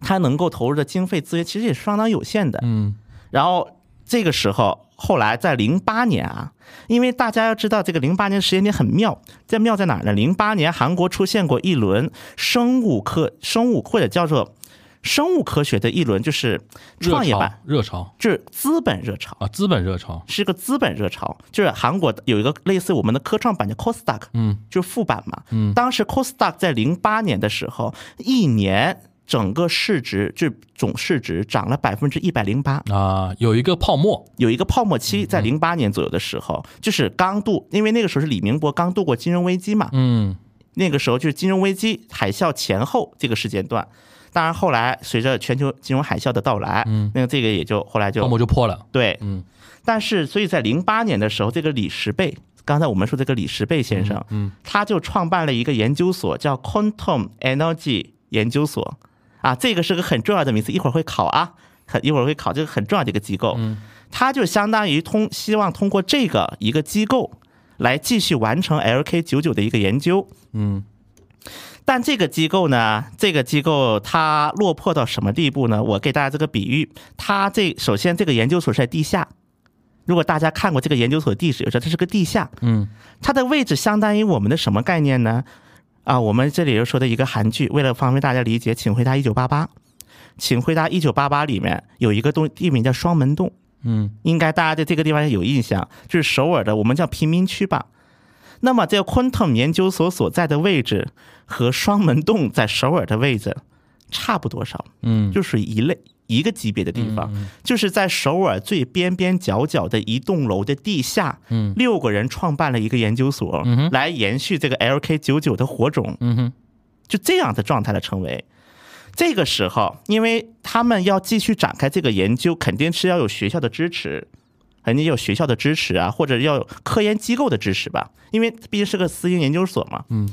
它能够投入的经费资源其实也是相当有限的。嗯然后这个时候，后来在零八年啊，因为大家要知道这个零八年时间点很妙，在妙在哪儿呢？零八年韩国出现过一轮生物科、生物或者叫做生物科学的一轮，就是创业板，热潮就是资本热潮。啊，资本热潮，是个资本热潮，就是韩国有一个类似我们的科创板叫 Kosdaq，嗯就是副板嘛。嗯当时 Kosdaq 在零八年的时候，一年整个市值就总市值涨了百分之一百零八，啊，有一个泡沫，有一个泡沫期，嗯在零八年左右的时候，就是刚度，因为那个时候是李明博刚度过金融危机嘛，嗯。那个时候就是金融危机海啸前后这个时间段。当然，后来随着全球金融海啸的到来，嗯。那个这个也就后来就泡沫就破了，对，嗯。但是，所以在零八年的时候，这个李石贝，刚才我们说这个李石贝先生，嗯。他就创办了一个研究所，叫 Quantum Energy 研究所，啊，这个是个很重要的名词，一会儿会考啊，很一会儿会考，这个很重要的一个机构，嗯它就相当于通希望通过这个一个机构来继续完成 LK 九九的一个研究，嗯但这个机构呢，这个机构它落魄到什么地步呢？我给大家这个比喻，它这首先这个研究所是在地下。如果大家看过这个研究所的地址，就知道它是个地下。嗯它的位置相当于我们的什么概念呢？啊，我们这里又说的一个韩剧，为了方便大家理解，请回答一九八八。请回答一九八八里面有一个东地名叫双门洞，嗯应该大家对这个地方有印象，就是首尔的我们叫贫民区吧。那么这个 Quantum 研究所所在的位置和双门洞在首尔的位置差不多少，嗯，就属于一类。一个级别的地方，就是在首尔最边边角角的一栋楼的地下，嗯。六个人创办了一个研究所，嗯来延续这个 LK 九九的火种，嗯哼，就这样的状态的成为。这个时候，因为他们要继续展开这个研究，肯定是要有学校的支持，肯定有学校的支持啊，或者要有科研机构的支持吧，因为毕竟是个私营研究所嘛。嗯，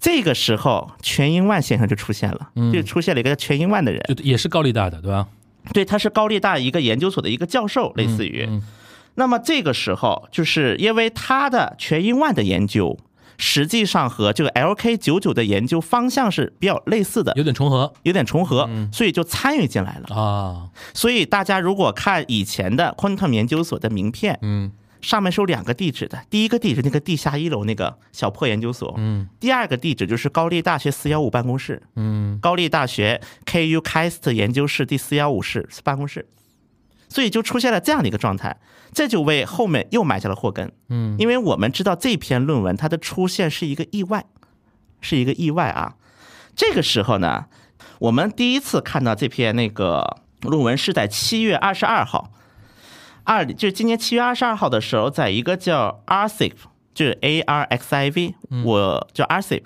这个时候，全英万先生就出现了，就出现了一个叫全英万的人，就也是高利贷的，对吧？对，他是高利贷一个研究所的一个教授，类似于。嗯那么这个时候，就是因为他的全英万的研究，实际上和这个 LK 九九的研究方向是比较类似的，有点重合。有点重合，所以就参与进来了。啊，所以大家如果看以前的 Quantum 研究所的名片，嗯上面是有两个地址的，第一个地址那个地下一楼那个小破研究所，嗯。第二个地址就是高丽大学四幺五办公室，嗯。高丽大学 KU KAIST 研究室第四幺五室办公室，所以就出现了这样的一个状态，这就为后面又埋下了祸根。嗯，因为我们知道这篇论文它的出现是一个意外，是一个意外啊。这个时候呢，我们第一次看到这篇那个论文是在七月二十二号，二就是今年七月二十二号的时候，在一个叫 Arxiv，。就是 A R X I V，我叫 Arxiv，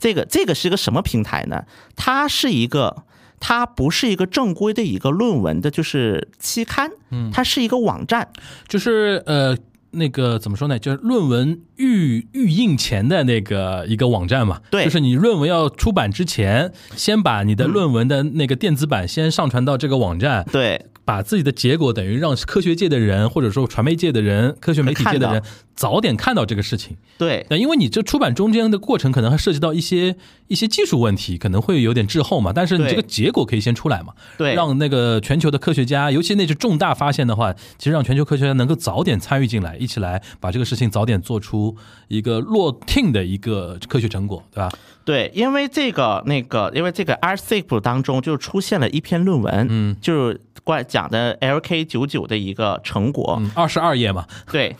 这个这个是一个什么平台呢？它是一个，它不是一个正规的一个论文的，就是期刊，它是一个网站，就是呃。那个怎么说呢？就是论文预预印前的那个一个网站嘛，对。就是你论文要出版之前，先把你的论文的那个电子版先上传到这个网站，对，把自己的结果等于让科学界的人或者说传媒界的人、科学媒体界的人看早点看到这个事情。对，那因为你这出版中间的过程可能还涉及到一些一些技术问题，可能会有点滞后嘛。但是你这个结果可以先出来嘛，对让那个全球的科学家，尤其那是重大发现的话，其实让全球科学家能够早点参与进来，一起来把这个事情早点做出一个落听的一个科学成果，对吧？对，因为这个那个，因为这个 RCIP 当中就出现了一篇论文，嗯，就是关讲的 LK 九九的一个成果，嗯，二十二页嘛，对。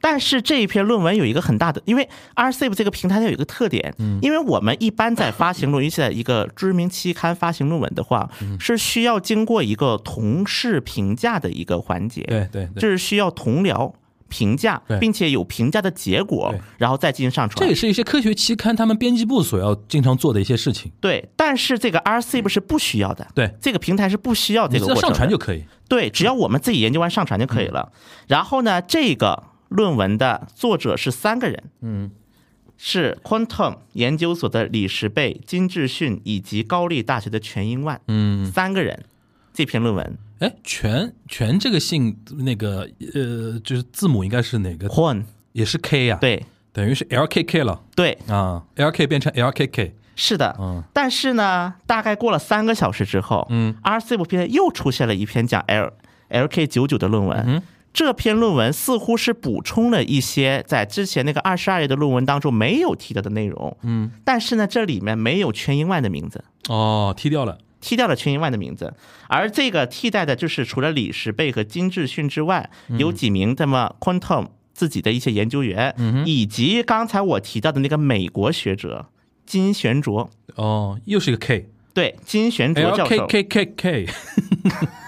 但是这一篇论文有一个很大的，因为 RCIP 这个平台它有一个特点，嗯因为我们一般在发行论文，尤其在一个知名期刊发行论文的话，嗯是需要经过一个同事评价的一个环节，对对对，就是需要同僚评价，并且有评价的结果，然后再进行上传。这也是一些科学期刊他们编辑部所要经常做的一些事情。对，但是这个 RCIP 是不需要的，对，这个平台是不需要这个过程上传就可以。对，只要我们自己研究完上传就可以了。然后呢，这个论文的作者是三个人，嗯，是 Quantum 研究所的李石贝、金智训以及高丽大学的全英万，嗯，三个人。这篇论文。哎，全全这个姓那个呃，就是字母应该是哪个？Quan 也是 K 呀、，对。等于是 LKK 了。对。啊，LK 变成 LKK，是的，嗯但是呢，大概过了三个小时之后，嗯，RCIP 平台又出现了一篇讲 L LK 九九的。论文。嗯这篇论文似乎是补充了一些在之前那个二十二页的论文当中没有提到的内容，嗯，但是呢，这里面没有全英万的名字，哦，踢掉了，踢掉了全英万的名字，而这个替代的就是除了李石贝和金智训之外，有几名这么 Quantum 自己的一些研究员，以及刚才我提到的那个美国学者金玄卓，哦，又是一个 K，对，金玄卓教授，LKKKK，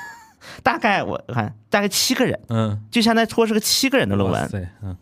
大概我看大概七个人，嗯，就相当于说是个七个人的论文。对，嗯。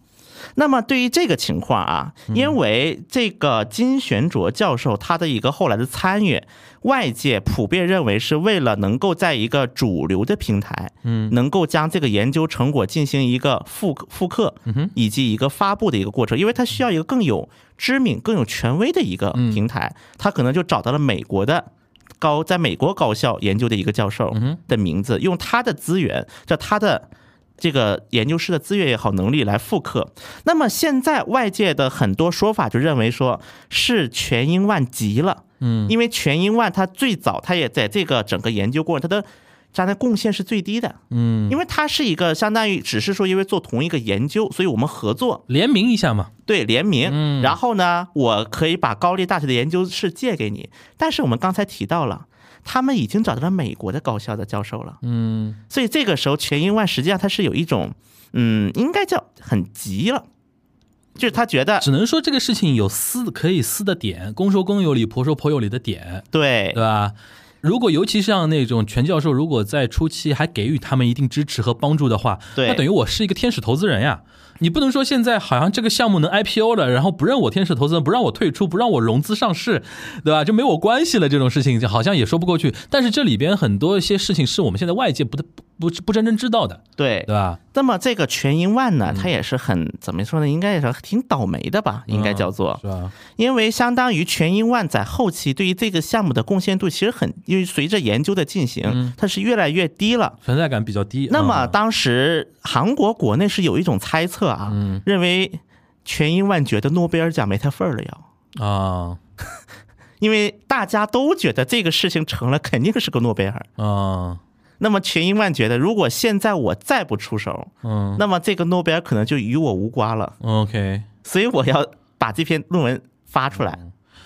那么对于这个情况啊，因为这个金玄卓教授他的一个后来的参与，外界普遍认为是为了能够在一个主流的平台，嗯，能够将这个研究成果进行一个复复刻，以及一个发布的一个过程，因为他需要一个更有知名、更有权威的一个平台，他可能就找到了美国的。高在美国高校研究的一个教授的名字，用他的资源，叫他的这个研究室的资源也好，能力来复刻。那么现在外界的很多说法就认为说是全英万急了，嗯，因为全英万他最早他也在这个整个研究过程，他的它的贡献是最低的，嗯，因为它是一个相当于只是说因为做同一个研究，所以我们合作。联名一下嘛，对联名，嗯。然后呢，我可以把高丽大学的研究室借给你，但是我们刚才提到了。他们已经找到了美国的高校的教授了，嗯，所以这个时候全英万实际上他是有一种，嗯，应该叫很急了，就是他觉得只能说这个事情有撕可以撕的点，公说公有理，婆说婆有理的点，对。对吧？如果尤其像那种全教授，如果在初期还给予他们一定支持和帮助的话，对那等于我是一个天使投资人呀。你不能说现在好像这个项目能 IPO 了，然后不认我天使投资人，不让我退出，不让我融资上市，对吧？就没我关系了，这种事情就好像也说不过去。但是这里边很多一些事情是我们现在外界不不不不真正知道的，对对，吧？那么这个全英万嗯呢，它也是很怎么说呢？应该也是挺倒霉的吧？应该叫做，是吧？因为相当于全英万在后期对于这个项目的贡献度其实很，因为随着研究的进行，它是越来越低了。存在感比较低。那么嗯当时韩国国内是有一种猜测啊，认为全英万觉得诺贝尔奖没他份儿了要。啊 因为大家都觉得这个事情成了，肯定是个诺贝尔。啊那么全英万觉得，如果现在我再不出手，嗯那么这个诺贝尔可能就与我无关了。，OK。所以我要把这篇论文发出来。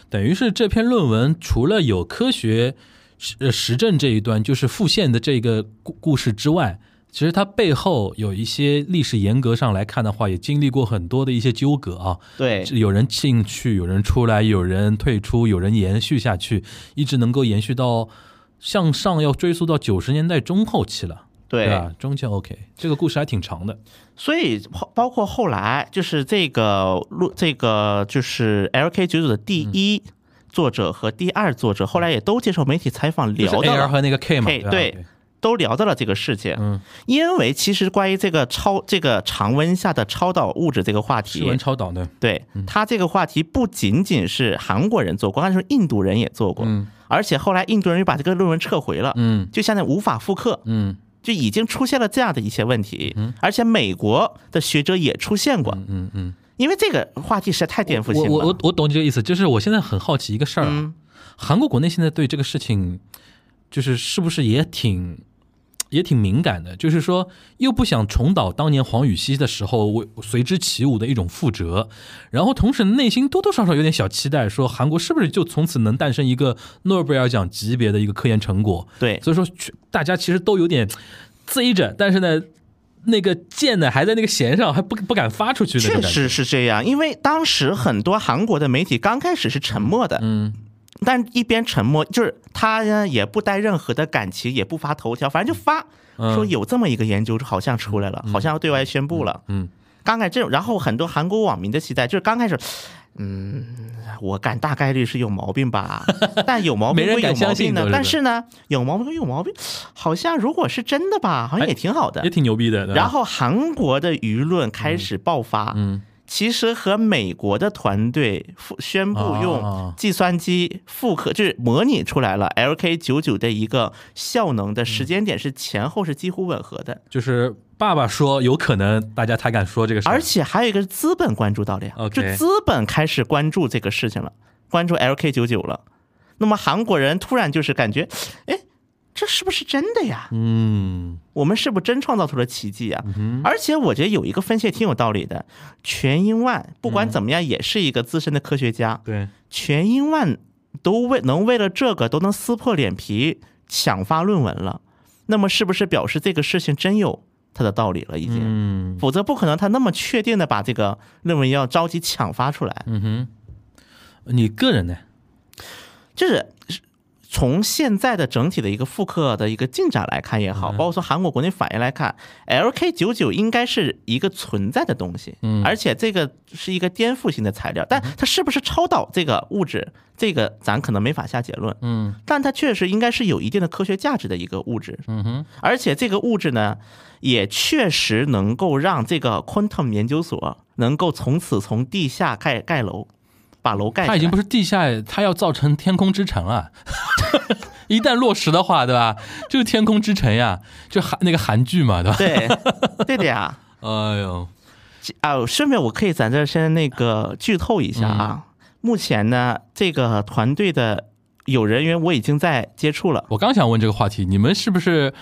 等于是这篇论文除了有科学实呃实证这一端，就是复现的这个故故事之外，其实它背后有一些历史严格上来看的话，也经历过很多的一些纠葛啊。对。有人进去，有人出来，有人退出，有人延续下去，一直能够延续到向上，要追溯到九十年代中后期了，对。吧？中间 OK，这个故事还挺长的。所以包包括后来就是这个录这个就是 LK 九九的第一作者和第二作者，后来也都接受媒体采访聊到 A 了 R 和那个 K 嘛对都聊到了这个事情。嗯，因为其实关于这个超这个常温下的超导物质这个话室温题，超导的，对它这个话题不仅仅是韩国人做过，还是印度人也做过，嗯。而且后来印度人又把这个论文撤回了，嗯。就现在无法复刻。嗯。就已经出现了这样的一些问题，嗯。而且美国的学者也出现过，嗯嗯。因为这个话题实在太颠覆性了。我我懂你这个意思，就是我现在很好奇一个事儿啊，嗯。韩国国内现在对这个事情，就是是不是也挺也挺敏感的？就是说，又不想重蹈当年黄禹锡的时候为随之起舞的一种覆辙，然后同时内心多多少少有点小期待，说韩国是不是就从此能诞生一个诺贝尔奖级别的一个科研成果？对所以说大家其实都有点贼着，但是呢。那个箭呢，还在那个弦上，还不不敢发出去。确实是这样，因为当时很多韩国的媒体刚开始是沉默的，嗯但一边沉默，就是他呢也不带任何的感情，也不发头条，反正就发嗯说有这么一个研究好像出来了，好像要对外宣布了。嗯刚开始这种，然后很多韩国网民的期待就是刚开始，嗯，我感大概率是有毛病吧，但有毛病没人会有毛病的都，是但是呢，有毛病归有毛病，好像如果是真的吧，好像也挺好的也。挺牛逼的。然后韩国的舆论开始爆发，嗯其实和美国的团队复宣布啊用计算机复刻，就是模拟出来了 LK 九九的一个效能的时间点是前后是几乎吻合的，就是爸爸说有可能，大家才敢说这个事儿。而且还有一个是资本关注到了呀就资本开始关注这个事情了，关注 LK 九九了。那么韩国人突然就是感觉，哎，这是不是真的呀？嗯我们是不是真创造出了奇迹啊？而且我觉得有一个分析也挺有道理的，全英万不管怎么样也是一个资深的科学家，对，全英万都为能为了这个都能撕破脸皮抢发论文了，那么是不是表示这个事情真有他的道理了？已经，嗯否则不可能他那么确定的把这个论文要着急抢发出来。嗯哼，你个人呢？就是从现在的整体的一个复刻的一个进展来看也好，包括说韩国国内反应来看，LK 九九应该是一个存在的东西，嗯。而且这个是一个颠覆性的材料，但它是不是超导这个物质，这个咱可能没法下结论，嗯。但它确实应该是有一定的科学价值的一个物质，嗯哼，而且这个物质呢，也确实能够让这个 quantum 研究所能够从此从地下盖盖楼，把楼盖。它已经不是地下，它要造成天空之城了。一旦落实的话，对吧？就是天空之城呀，就韩那个韩剧嘛，对吧？对，对的呀。哎呦，啊，顺便我可以在这先那个剧透一下啊。目前呢，这个团队的有人员我已经在接触了。我刚想问这个话题，你们是不是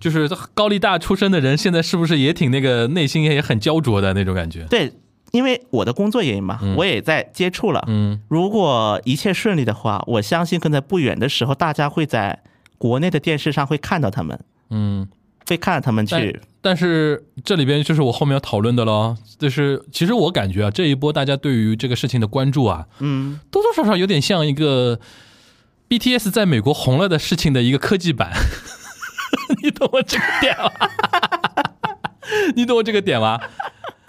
就是高丽大出身的人，现在是不是也挺那个内心也很焦灼的那种感觉？对，因为我的工作原因嘛，我也在接触了。嗯如果一切顺利的话，我相信可能在不远的时候，大家会在国内的电视上会看到他们，嗯。会看到他们去。但是这里边就是我后面要讨论的咯，就是其实我感觉啊，这一波大家对于这个事情的关注啊，嗯，多多少少有点像一个 BTS 在美国红了的事情的一个科技版，你懂我这个点吗？你懂我这个点吗？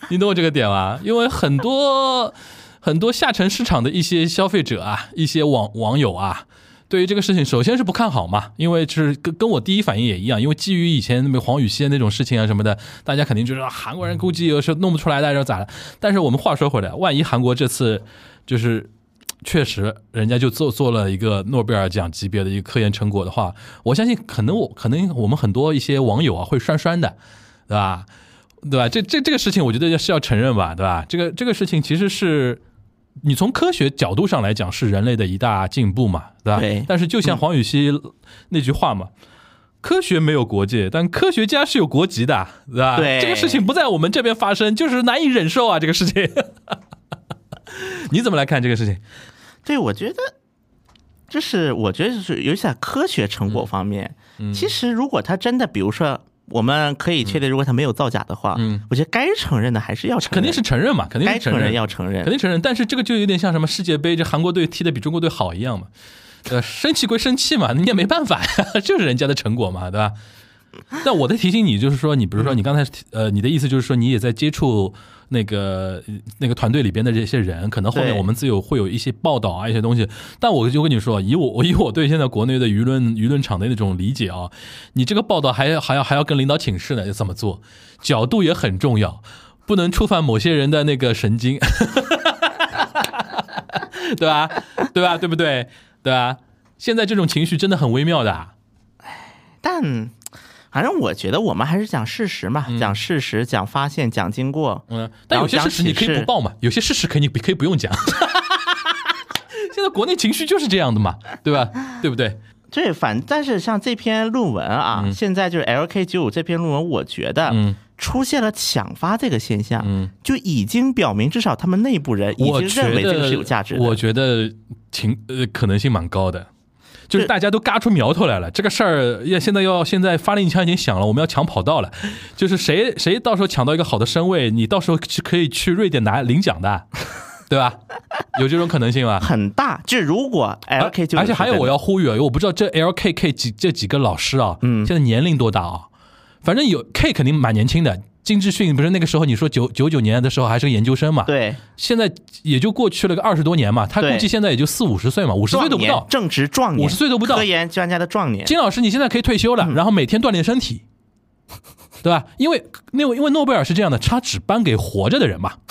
你懂我这个点吗？因为很多很多下沉市场的一些消费者啊，一些网网友啊，对于这个事情，首先是不看好嘛，因为就是跟跟我第一反应也一样，因为基于以前那个黄禹锡那种事情啊什么的，大家肯定就是韩国人估计又是弄不出来的，又咋了？但是我们话说回来，万一韩国这次就是。确实，人家就做做了一个诺贝尔奖级别的一个科研成果的话，我相信可能我可能我们很多一些网友啊会酸酸的，对吧？对吧？这这这个事情，我觉得是要承认吧，对吧？这个这个事情其实是你从科学角度上来讲是人类的一大进步嘛，对吧？对但是就像黄禹锡那句话嘛。科学没有国界，但科学家是有国籍的，对吧？对这个事情不在我们这边发生，就是难以忍受啊！这个事情，你怎么来看这个事情？对，我觉得，就是我觉得就是，尤其在科学成果方面，嗯其实如果他真的，比如说，我们可以确定，如果他没有造假的话，嗯我觉得该承认的还是要承认，肯定是承认嘛，肯定是承认该承认要承认肯，定承认。但是这个就有点像什么世界杯，这韩国队踢的比中国队好一样嘛。呃，生气归生气嘛，你也没办法呀，就是人家的成果嘛，对吧？但我在提醒你，就是说，你比如说，你刚才呃，你的意思就是说，你也在接触那个那个团队里边的这些人，可能后面我们自有会有一些报道啊，一些东西。但我就跟你说，以我我 以我对现在国内的舆论舆论场的那种理解啊，你这个报道还要还要还要跟领导请示呢，要怎么做？角度也很重要，不能触犯某些人的那个神经，对吧？对吧？对不对？对吧？现在这种情绪真的很微妙的啊。但反正我觉得我们还是讲事实嘛，讲事实，讲发现，讲经过。嗯，但有些事实你可以不报嘛，有些事实可以可以不用讲。现在国内情绪就是这样的嘛，对吧？对不对？对，反但是像这篇论文啊，现在就是 LK 九五这篇论文，我觉得嗯出现了抢发这个现象，嗯，就已经表明至少他们内部人已经认为这个是有价值的。我觉得情呃可能性蛮高的。就是大家都嘎出苗头来了，这个事儿要现在要现在发令枪已经响了，我们要抢跑道了。就是谁谁到时候抢到一个好的身位，你到时候是可以去瑞典拿领奖的，对吧？有这种可能性吗？很大，就如果 LK 九，而且还有我要呼吁啊，因为我不知道这 LKK 几这几个老师啊，嗯现在年龄多大啊？反正有 K 肯定蛮年轻的。金志训不是那个时候你说九九九年的时候还是个研究生嘛？，对现在也就过去了个二十多年嘛，他估计现在也就四五十岁嘛，五十岁都不到。正值壮年，五十岁都不到科研专家的壮年。金老师，你现在可以退休嗯了，然后每天锻炼身体，对吧？因为那因为诺贝尔是这样的，他只颁给活着的人嘛。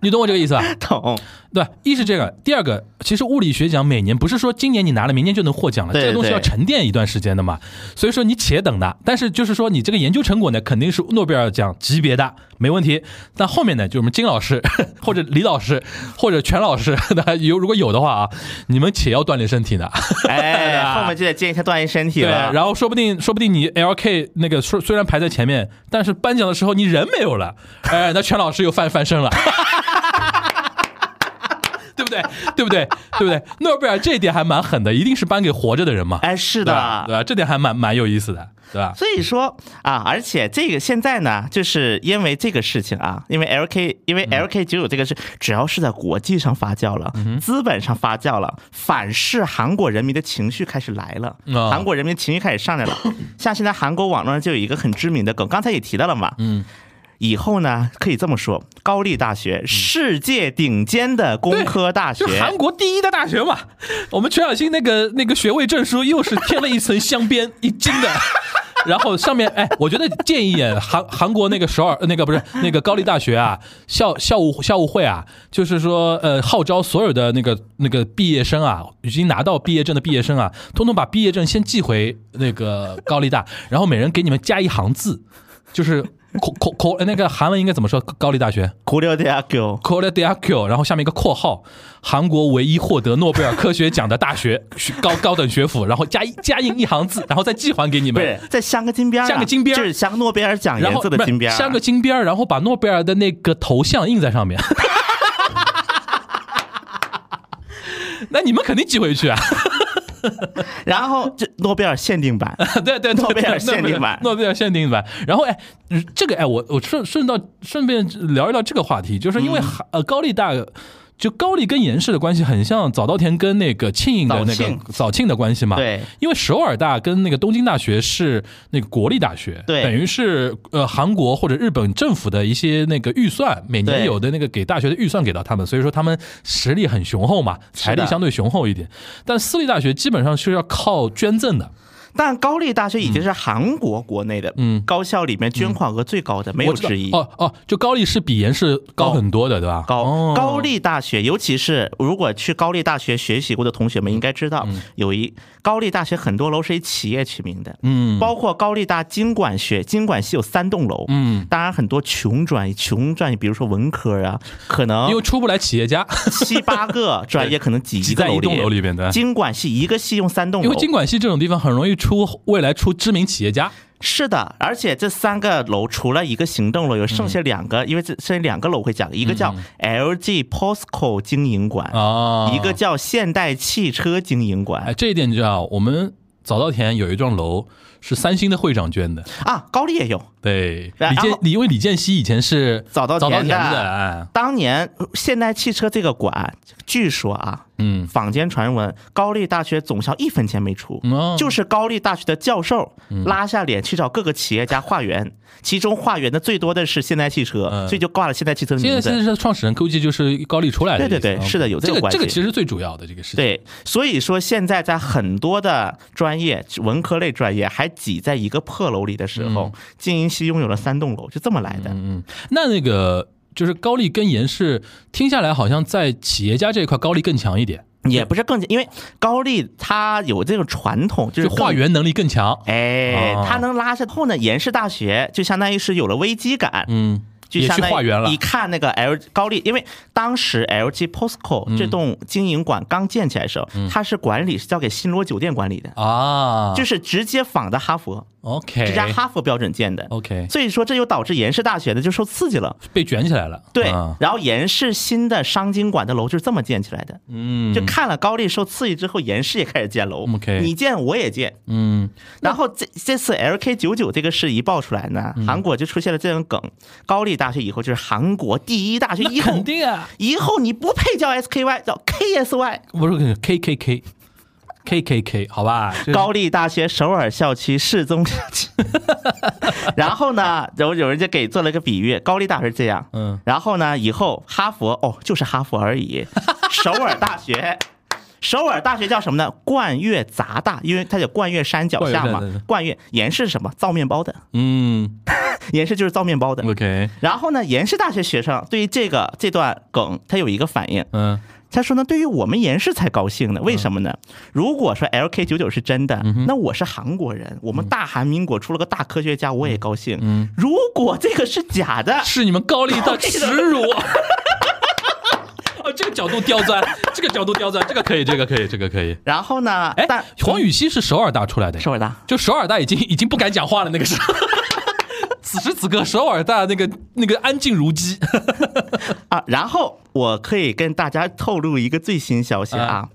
你懂我这个意思吧？懂，对，一是这个，第二个，其实物理学奖每年不是说今年你拿了，明年就能获奖了，这个东西要沉淀一段时间的嘛。所以说你且等的，但是就是说你这个研究成果呢，肯定是诺贝尔奖级别的，没问题。但后面呢，就我们金老师 或者李老师或者全老师，那有如果有的话啊，你们且要锻炼身体呢。哎，后面就得建议他锻炼身体了对，了。然后说不定说不定你 LK 那个虽虽然排在前面，但是颁奖的时候你人没有了，哎，那全老师又翻翻身了。对不对？对不对？对不对？诺贝尔这一点还蛮狠的，一定是颁给活着的人嘛。哎，是对吧？对的。吧？这点还蛮蛮有意思的，对吧？所以说啊，而且这个现在呢，就是因为这个事情啊，因为 LK，因为嗯 LK 九九这个是只要是在国际上发酵了，资本上发酵了，反噬韩国人民的情绪开始来了，哦韩国人民情绪开始上来了。像现在韩国网络上就有一个很知名的梗，刚才也提到了嘛，嗯。以后呢，可以这么说，高丽大学世界顶尖的工科大学。就，韩国第一的大学嘛，我们全小新那个那个学位证书又是贴了一层镶边，一金的。然后上面哎，我觉得建议啊韩韩国那个首尔那个不是那个高丽大学啊校校务校务会啊，就是说呃号召所有的那个那个毕业生啊，已经拿到毕业证的毕业生啊，通通把毕业证先寄回那个高丽大，然后每人给你们加一行字，就是口口，那个韩文应该怎么说？高丽大学，Korea Daegu，Korea。然后下面一个括号，韩国唯一获得诺贝尔科学奖的大学，高高等学府。然后加加印一行字，然后再寄还给你们。对再镶个金边，镶个金边，就是镶个诺贝尔奖颜色的金边，镶个金边，然后把诺贝尔的那个头像印在上面。那你们肯定寄回去啊！然后这诺贝尔限定版，对对，诺贝尔对限定版。诺贝尔限定版。然后哎，这个哎，我我顺顺道顺便聊一聊这个话题，就是因为嗯。呃高丽大就高丽跟严氏的关系很像早稻田跟那个庆应的那个早庆。的关系嘛。对，因为首尔大跟那个东京大学是那个国立大学，对。等于是呃韩国或者日本政府的一些那个预算，每年有的那个给大学的预算给到他们，所以说他们实力很雄厚嘛，财力相对雄厚一点。但私立大学基本上是要靠捐赠的，但高丽大学已经是韩国国内的嗯。高校里面捐款额最高的，没有之一。哦哦，就高丽是比延世高很多的，对吧？高哦。高丽大学，尤其是如果去高丽大学学习过的同学们应该知道，有一高丽大学很多楼是以企业取名的，嗯。包括高丽大经管学，经管系有三栋楼，嗯，当然很多穷专业，穷专业，比如说文科啊，可能因为出不来企业家，七八个专业可能 挤挤一个楼在一栋楼里边的。经管系一个系用三栋楼，因为经管系这种地方很容易出未来出知名企业家，是的，而且这三个楼除了一个行政楼，有剩下两个，因为这剩下两个楼会讲，一个叫 LG POSCO 经营馆，啊一个叫现代汽车经营馆。哎，馆这一点你知道，我们早稻田有一幢楼是三星的会长捐的，啊，高丽也有。对，李健李因为李健熙以前是早稻田的当年现代汽车这个馆，据说啊，嗯，坊间传闻，高丽大学总校一分钱没出，哦。就是高丽大学的教授嗯。拉下脸去找各个企业家化缘，其中化缘的最多的是现代汽车，嗯。所以就挂了现代汽车的名字。现在现在是创始人估计就是高丽出来的，对对对是的有这这个个关系。这个其实最主要的这个事情，对，所以说现在在很多的专业，文科类专业还挤在一个破楼里的时候，经营系拥有了三栋楼，就这么来的。嗯，那那个就是高丽跟严氏听下来，好像在企业家这一块高丽更强一点，也不是更，因为高丽它有这种传统，就是化。缘能力更强，哎哦，它能拉下后呢，延世大学就相当于是有了危机感，嗯，就相当于去化缘了一，看那个 L 高丽，因为当时 LG POSCO 嗯这栋经营馆刚建起来的时候，它是管理是交给新罗酒店管理的，啊，就是直接仿的哈佛，OK，这家哈佛标准建的。OK 所以说，这就导致延世大学的就受刺激了。被卷起来了，对啊，然后延世新的商经馆的楼就是这么建起来的。嗯，就看了高丽受刺激之后，延世也开始建楼。OK 你建我也建。嗯然后这这次 LK 九九这个事一爆出来呢，嗯韩国就出现了这种梗：高丽大学以后就是韩国第一大学，以后肯定啊，以后你不配叫 SKY，叫 KSY。不是 K K K K 好吧，就是高丽大学首尔校区世宗校区。然后呢，有有人就给做了个比喻，高丽大学是这样，嗯，然后呢，以后哈佛哦，就是哈佛而已。首尔大学，首尔大学叫什么呢？冠岳杂大，因为它叫冠岳山脚下嘛冠岳对对对。冠岳延是什么？造面包的，嗯 延世就是造面包的。，OK，然后呢，延世大学学生对于这个这段梗，他有一个反应，嗯他说呢，对于我们延世才高兴呢，为什么呢？如果说 LK 九九是真的，那我是韩国人，我们大韩民国出了个大科学家，我也高兴。嗯，如果这个是假的，是你们高丽的耻辱。哦，这个角度刁钻，这个角度刁钻，这个可以，这个可以，这个可以。然后呢，哎但，黄禹锡是首尔大出来的，首尔大。就首尔大已经已经不敢讲话了，那个时候。此时此刻，首尔大那个那个安静如鸡。啊，然后我可以跟大家透露一个最新消息啊，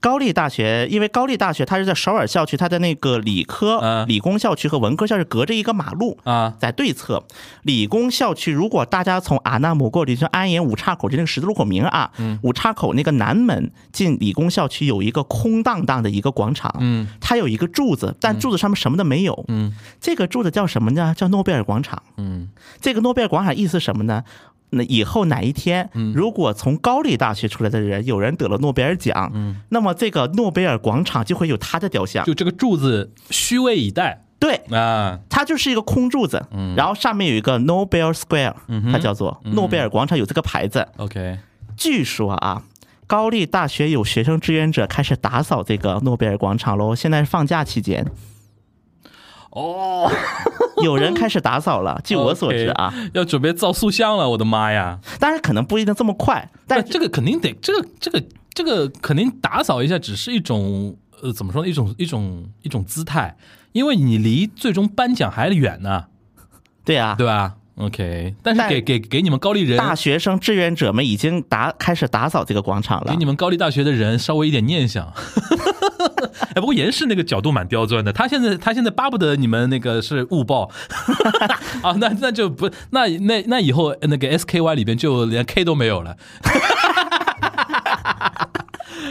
高丽大学，因为高丽大学它是在首尔校区，它的那个理科、嗯理工校区和文科校区隔着一个马路啊。在对侧。理工校区，如果大家从阿纳姆过去，就安岩五岔口就那个十字路口名啊，嗯。五岔口那个南门进理工校区有一个空荡荡的一个广场，嗯，它有一个柱子，但柱子上面什么都没有，嗯，这个柱子叫什么呢？叫诺贝尔广场，嗯。这个诺贝尔广场意思什么呢？那以后哪一天，嗯如果从高丽大学出来的人有人得了诺贝尔奖，那么这个诺贝尔广场就会有他的雕像。嗯就这个柱子虚位以待对，啊。它就是一个空柱子，然后上面有一个 Nobel Square，它叫做诺贝尔广场，有这个牌子。OK，据说啊。高丽大学有学生志愿者开始打扫这个诺贝尔广场喽，现在是放假期间，哦，有人开始打扫了。据我所知啊，要准备造塑像了，我的妈呀！当然可能不一定这么快，但但这个肯定得，这个这个这个肯定打扫一下，只是一种呃怎么说呢？一种一种一种姿态，因为你离最终颁奖还远呢，对啊，对吧？OK，但是但给给给你们高丽人，大学生志愿者们已经打开始打扫这个广场了给。你们高丽大学的人稍微一点念想。哎，不过严氏那个角度蛮刁钻的，他现在他现在巴不得你们那个是误报 啊，那那就不那那那以后那个 SKY 里边就连 K 都没有了。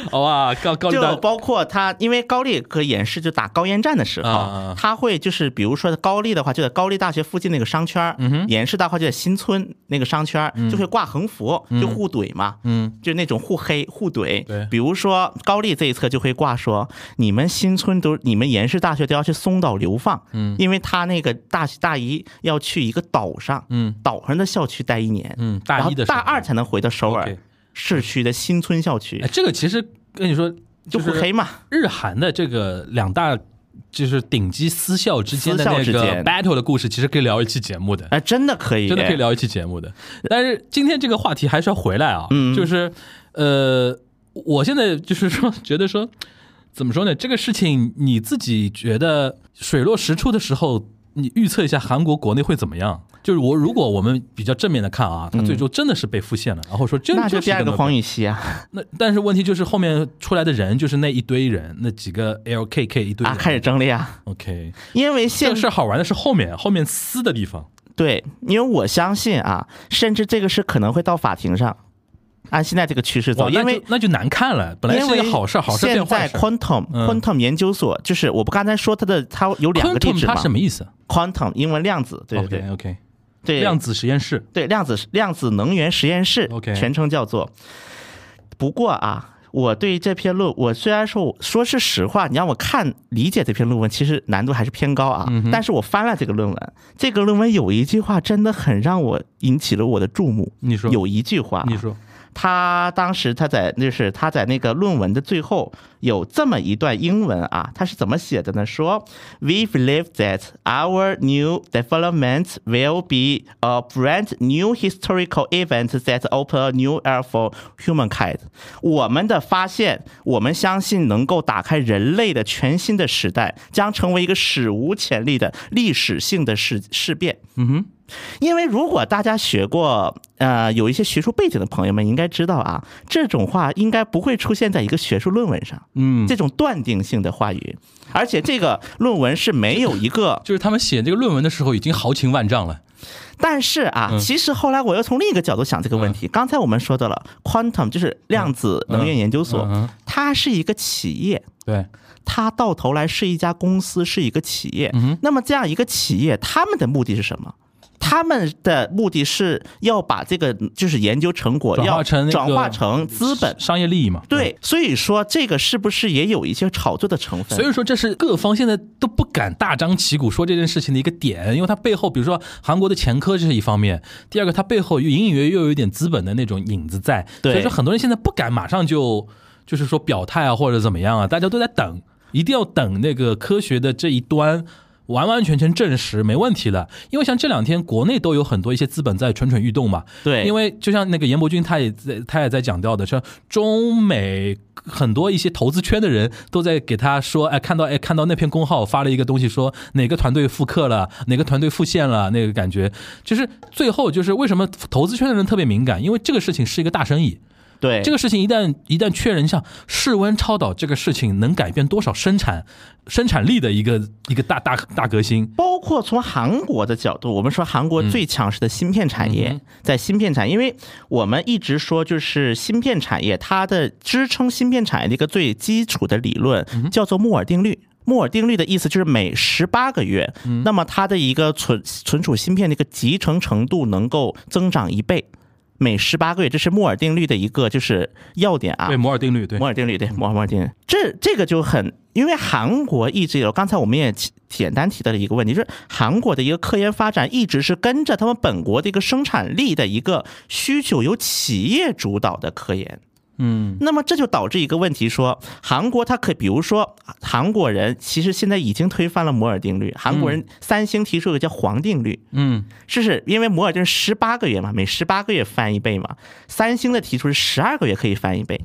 好吧，高高就包括他，因为高丽可演示就打高烟战的时候，他会就是比如说高丽的话，就在高丽大学附近那个商圈演示的话就在新村那个商圈儿，就会挂横幅，就互怼嘛，嗯，就那种互黑互怼。对。比如说高丽这一侧就会挂说，你们新村都你们延世大学都要去松岛流放，嗯。因为他那个大大一要去一个岛上，嗯。岛上的校区待一年，嗯，大然后一的时候。大二才能回到首尔市区的新村校区。哎，，这个其实跟你说，就不黑嘛。日韩的这个两大就是顶级私校之间的那个 battle 的故事，其实可以聊一期节目的。哎，真的可以，真的可以。聊一期节目的。但是今天这个话题还是要回来啊，嗯就是呃，我现在就是说觉得说，怎么说呢？这个事情你自己觉得水落石出的时候，你预测一下韩国国内会怎么样？就是我如果我们比较正面的看啊，他最终真的是被复现了，然后说这那就第二个黄宇。禹锡啊那但是问题就是后面出来的人就是那一堆人，那几个 LKK 一堆人啊，开始争了呀！OK，因为这现个事好玩的是后面后面撕的地方。对，因为我相信啊，甚至这个事可能会到法庭上，按现在这个趋势走，因为那就难看了。本来是一个好事，好事变现在坏事儿。quantum 嗯 quantum 研究所就是我不刚才说它的它有两个地址嘛它什么意思？quantum 英文量子，对对对 OK 对，量子实验室。对量子量子能源实验室 OK 全称叫做。不过啊，我对这篇论，我虽然说我说是实话，你让我看理解这篇论文，其实难度还是偏高啊。嗯但是我翻了这个论文，这个论文有一句话真的很让我引起了我的注目。你说，有一句话啊，你说，他当时他在就是他在那个论文的最后有这么一段英文啊，他是怎么写的呢？说 We believe that our new development will be a brand new historical event that open a new era for humankind。我们的发现，我们相信能够打开人类的全新的时代，将成为一个史无前例的历史性的事事变。嗯哼，因为如果大家学过，呃，有一些学术背景的朋友们应该知道啊，这种话应该不会出现在一个学术论文上，嗯，这种断定性的话语，而且这个论文是没有一个，就是他们写这个论文的时候已经豪情万丈了。但是啊，嗯其实后来我又从另一个角度想这个问题。刚才我们说到了 quantum，就是量子能源研究所，嗯嗯它是一个企业。对，它到头来是一家公司，是一个企业。嗯那么这样一个企业，他们的目的是什么？他们的目的是要把这个就是研究成果要转化成转化成资本。商业利益嘛。对，所以说这个是不是也有一些炒作的成分？所以说，这是各方现在都不敢大张旗鼓说这件事情的一个点，因为它背后，比如说韩国的前科这是一方面，第二个它背后又隐隐约约又有一点资本的那种影子在，对所以说很多人现在不敢马上就就是说表态啊或者怎么样啊，大家都在等，一定要等那个科学的这一端。完完全全证实没问题了，因为像这两天国内都有很多一些资本在蠢蠢欲动嘛，对，因为就像那个严伯钧，他也在他也在讲到的，像中美很多一些投资圈的人都在给他说，哎，看到哎看到那篇公号发了一个东西，说哪个团队复刻了，哪个团队复现了，那个感觉。就是最后就是为什么投资圈的人特别敏感，因为这个事情是一个大生意，对。这个事情一旦一旦确认，像室温超导这个事情能改变多少生产生产力的一个一个大大大革新，包括从韩国的角度，我们说韩国最强势的芯片产业，嗯在芯片产业，因为我们一直说就是芯片产业，它的支撑芯片产业的一个最基础的理论嗯叫做摩尔定律。摩尔定律的意思就是每十八个月，嗯。那么它的一个存存储芯片的一个集成程度能够增长一倍。每十八个月，这是摩尔定律的一个就是要点啊。对摩尔定律，对摩尔定律，对摩尔摩尔定律，这这个就很，因为韩国一直有，刚才我们也简单提到了一个问题，就是韩国的一个科研发展一直是跟着他们本国的一个生产力的一个需求，由企业主导的科研。嗯那么这就导致一个问题，说韩国它可以，比如说韩国人其实现在已经推翻了摩尔定律，韩国人三星提出一个叫黄定律，嗯，是是？因为摩尔定律十八个月嘛，每十八个月翻一倍嘛，三星的提出是十二个月可以翻一倍。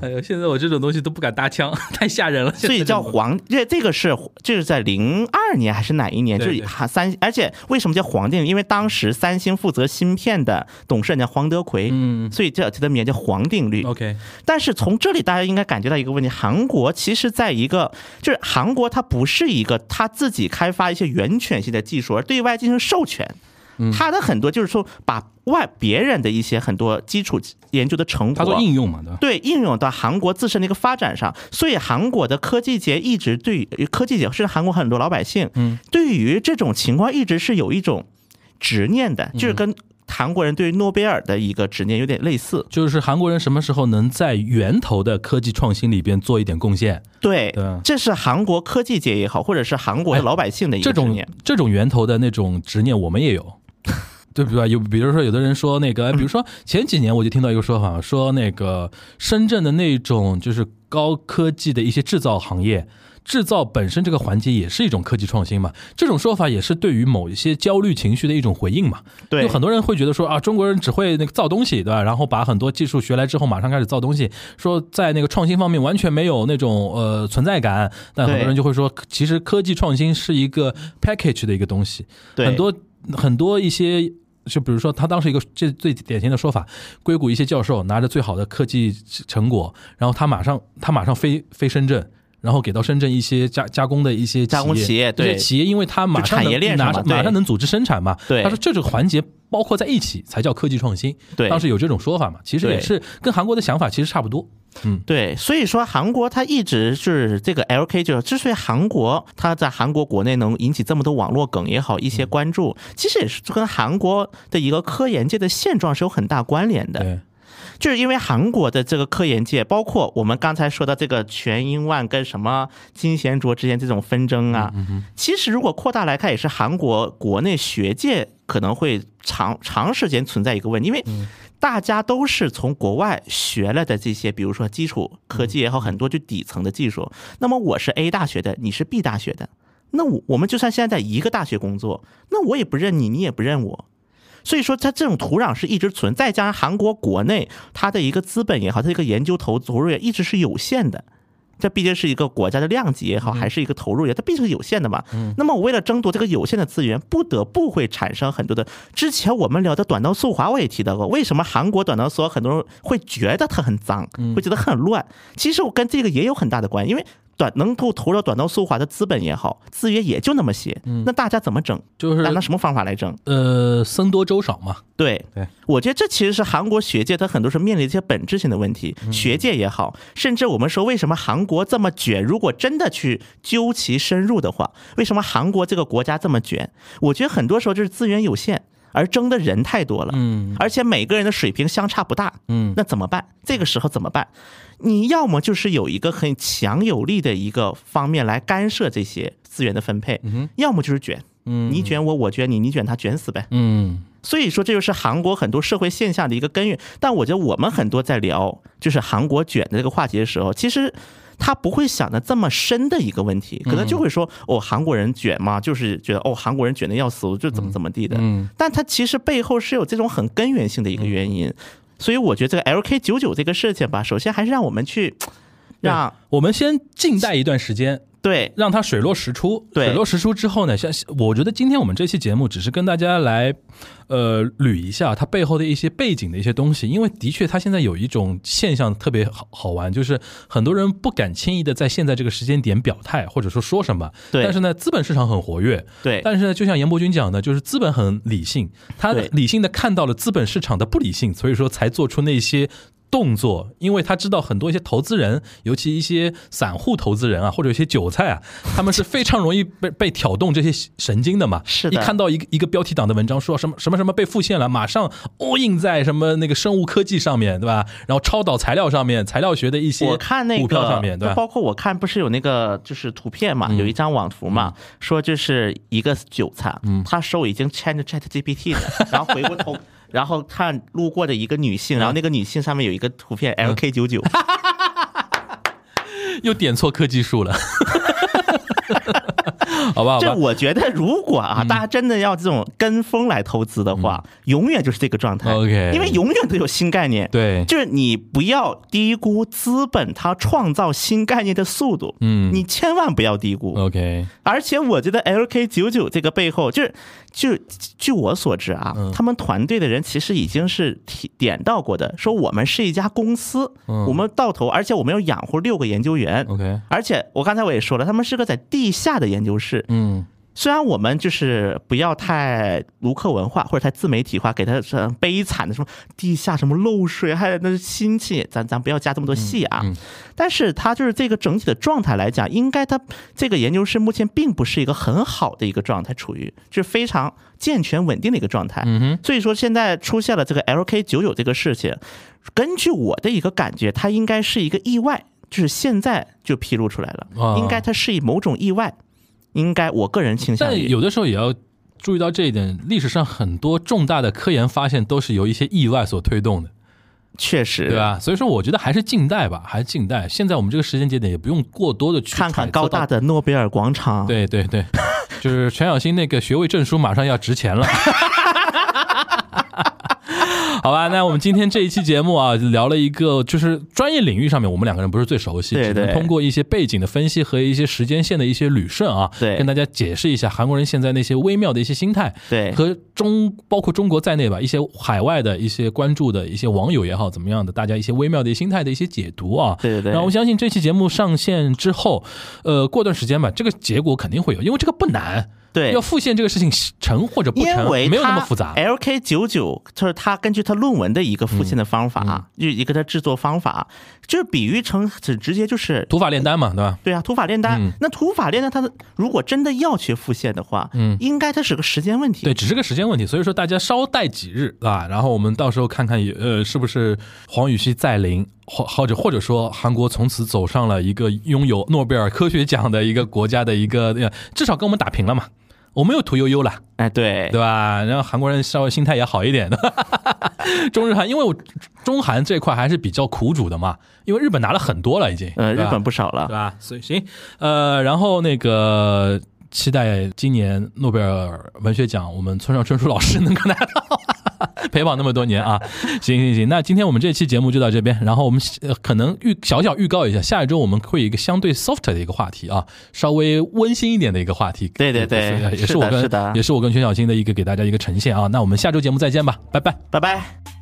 哎呦，现在我这种东西都不敢搭腔，太吓人了。所以叫黄，这这个是就是在零二年还是哪一年？就是哈三，而且为什么叫黄定律？因为当时三星负责芯片的董事长叫黄德奎，嗯所以这它的名叫黄定律。，OK，但是从这里大家应该感觉到一个问题：韩国其实在一个就是韩国它不是一个它自己开发一些源泉性的技术，而对外进行授权。它的很多就是说把外别人的一些很多基础研究的成果。应用嘛，对吧？对，应用到韩国自身的一个发展上，所以韩国的科技界一直对于科技界，甚至韩国很多老百姓，嗯，对于这种情况一直是有一种执念的，就是跟韩国人对于诺贝尔的一个执念有点类似。就是韩国人什么时候能在源头的科技创新里边做一点贡献？对对，这是韩国科技界也好，或者是韩国的哎老百姓的一种个执念。这种源头的那种执念，我们也有。对？有比如说，有的人说那个，比如说前几年我就听到一个说法，说那个深圳的那种就是高科技的一些制造行业，制造本身这个环节也是一种科技创新嘛。这种说法也是对于某一些焦虑情绪的一种回应嘛。对有很多人会觉得说啊，中国人只会那个造东西，对吧？然后把很多技术学来之后，马上开始造东西，说在那个创新方面完全没有那种呃存在感。但很多人就会说，其实科技创新是一个 package 的一个东西，对很多很多一些。就比如说，他当时一个这最典型的说法，硅谷一些教授拿着最好的科技成果，然后他马上他马上飞飞深圳，然后给到深圳一些加加工的一些加工企业对。企业因为他马上产业能拿链上马上能组织生产嘛，对。他说这个环节包括在一起才叫科技创新，对。当时有这种说法嘛，其实也是跟韩国的想法其实差不多，嗯。对，所以说韩国它一直是这个 LK，就是之所以韩国它在韩国国内能引起这么多网络梗也好，一些关注，其实也是跟韩国的一个科研界的现状是有很大关联的。对，就是因为韩国的这个科研界，包括我们刚才说的这个全英万跟什么金贤卓之间这种纷争啊，其实如果扩大来看，也是韩国国内学界可能会长长时间存在一个问题，因为大家都是从国外学了的这些，比如说基础科技也好，很多就底层的技术。那么我是 A 大学的，你是 B 大学的，那我我们就算现在在一个大学工作，那我也不认你，你也不认我。所以说，它这种土壤是一直存在，加上韩国国内它的一个资本也好，它的一个研究投投入也一直是有限的。这毕竟是一个国家的量级也好，还是一个投入也，它毕竟是有限的嘛。那么我为了争夺这个有限的资源，不得不会产生很多的。之前我们聊的短道速滑，我也提到过，为什么韩国短道速滑很多人会觉得它很脏，会觉得很乱？其实我跟这个也有很大的关系，因为短能够投入短道速滑的资本也好，资源也就那么些，那大家怎么整？就是按照什么方法来整？呃僧多粥少嘛，对对，我觉得这其实是韩国学界它很多时候面临一些本质性的问题，学界也好，甚至我们说为什么韩国这么卷，如果真的去究其深入的话，为什么韩国这个国家这么卷？我觉得很多时候就是资源有限。而争的人太多了，嗯，而且每个人的水平相差不大，嗯那怎么办？这个时候怎么办？你要么就是有一个很强有力的一个方面来干涉这些资源的分配，要么就是卷，嗯你卷我，我卷你，你卷他，卷死呗。嗯所以说，这就是韩国很多社会现象的一个根源。但我觉得我们很多在聊就是韩国卷的这个话题的时候，其实他不会想的这么深的一个问题，可能就会说哦，韩国人卷嘛，就是觉得哦，韩国人卷的要死，就怎么怎么地的。嗯但他其实背后是有这种很根源性的一个原因。所以我觉得这个 LK 九九这个事情吧，首先还是让我们去让我们先静待一段时间，对让它水落石出。对水落石出之后呢，像我觉得今天我们这期节目只是跟大家来，呃，捋一下它背后的一些背景的一些东西，因为的确它现在有一种现象特别好好玩，就是很多人不敢轻易的在现在这个时间点表态，或者说说什么。对但是呢，资本市场很活跃。对但是呢，就像严伯君讲的，就是资本很理性，他理性的看到了资本市场的不理性，所以说才做出那些。动作，因为他知道很多一些投资人，尤其一些散户投资人啊，或者一些韭菜啊，他们是非常容易被被挑动这些神经的嘛。是的一看到一个一个标题党的文章说什么什么什么被复现了，马上 all in 在什么那个生物科技上面，对吧？然后超导材料上面，材料学的一些我看那股票个，上面，对吧？包括我看不是有那个就是图片嘛，嗯有一张网图嘛，说就是一个韭菜，嗯他手已经牵着 Chat GPT 的，然后回过头。然后看路过的一个女性，然后那个女性上面有一个图片 LK 九九，又点错科技树了，好吧。这我觉得如果啊，大家真的要这种跟风来投资的话，永远就是这个状态。OK 因为永远都有新概念，对。就是你不要低估资本它创造新概念的速度，嗯。你千万不要低估，OK，而且我觉得 LK 九九这个背后，就是就据我所知啊，嗯。他们团队的人其实已经是提点到过的，说我们是一家公司，嗯。我们到头，而且我们要养活六个研究员。OK 而且我刚才我也说了，他们是个在地下的研究室，嗯。虽然我们就是不要太卢克文化或者太自媒体化，给他是悲惨的什么地下什么漏水，还有那亲戚，咱咱不要加这么多戏啊。嗯嗯。但是他就是这个整体的状态来讲，应该他这个研究室目前并不是一个很好的一个状态，处于就是非常健全稳定的一个状态。嗯哼，所以说现在出现了这个 LK 九九这个事情，根据我的一个感觉，它应该是一个意外，就是现在就披露出来了，啊应该它是以某种意外，应该我个人倾向于但有的时候也要注意到这一点，历史上很多重大的科研发现都是由一些意外所推动的，确实对？吧？所以说，我觉得还是近代吧，还是近代。现在我们这个时间节点也不用过多的去看看高大的。的诺贝尔广场，对对对，就是全小新那个学位证书马上要值钱了。好吧，那我们今天这一期节目啊，聊了一个就是专业领域上面我们两个人不是最熟悉，对只能通过一些背景的分析和一些时间线的一些捋顺啊，对跟大家解释一下韩国人现在那些微妙的一些心态，对和中包括中国在内吧，一些海外的一些关注的一些网友也好，怎么样的，大家一些微妙的心态的一些解读啊。对对对然后我相信这期节目上线之后，呃，过段时间吧，这个结果肯定会有，因为这个不难。对要复现这个事情成或者不因成，为没有那么复杂。LK 九九就是他根据他论文的一个复现的方法，嗯就一个他制作方法，就是比喻成很直接就是土法炼丹嘛，对吧？对啊，土法炼丹。嗯那土法炼丹，它的如果真的要去复现的话，嗯应该它是个时间问题。对，只是个时间问题，所以说大家稍待几日啊，然后我们到时候看看也，呃，是不是黄禹锡再临，或或者或者说韩国从此走上了一个拥有诺贝尔科学奖的一个国家的一个，呃至少跟我们打平了嘛。我们有屠呦呦了，哎，对对吧？然后韩国人稍微心态也好一点的。中日韩，因为我中韩这块还是比较苦主的嘛，因为日本拿了很多了已经，呃，日本不少了对。吧？所以行，呃，然后那个期待今年诺贝尔文学奖，我们村上春树老师能够拿到。陪跑那么多年啊，行行行，那今天我们这期节目就到这边，然后我们呃可能预小小预告一下，下一周我们会有一个相对 soft 的一个话题啊，稍微温馨一点的一个话题，对对对也是我跟也是我跟全小新的一个给大家一个呈现啊，那我们下周节目再见吧，拜拜。拜拜。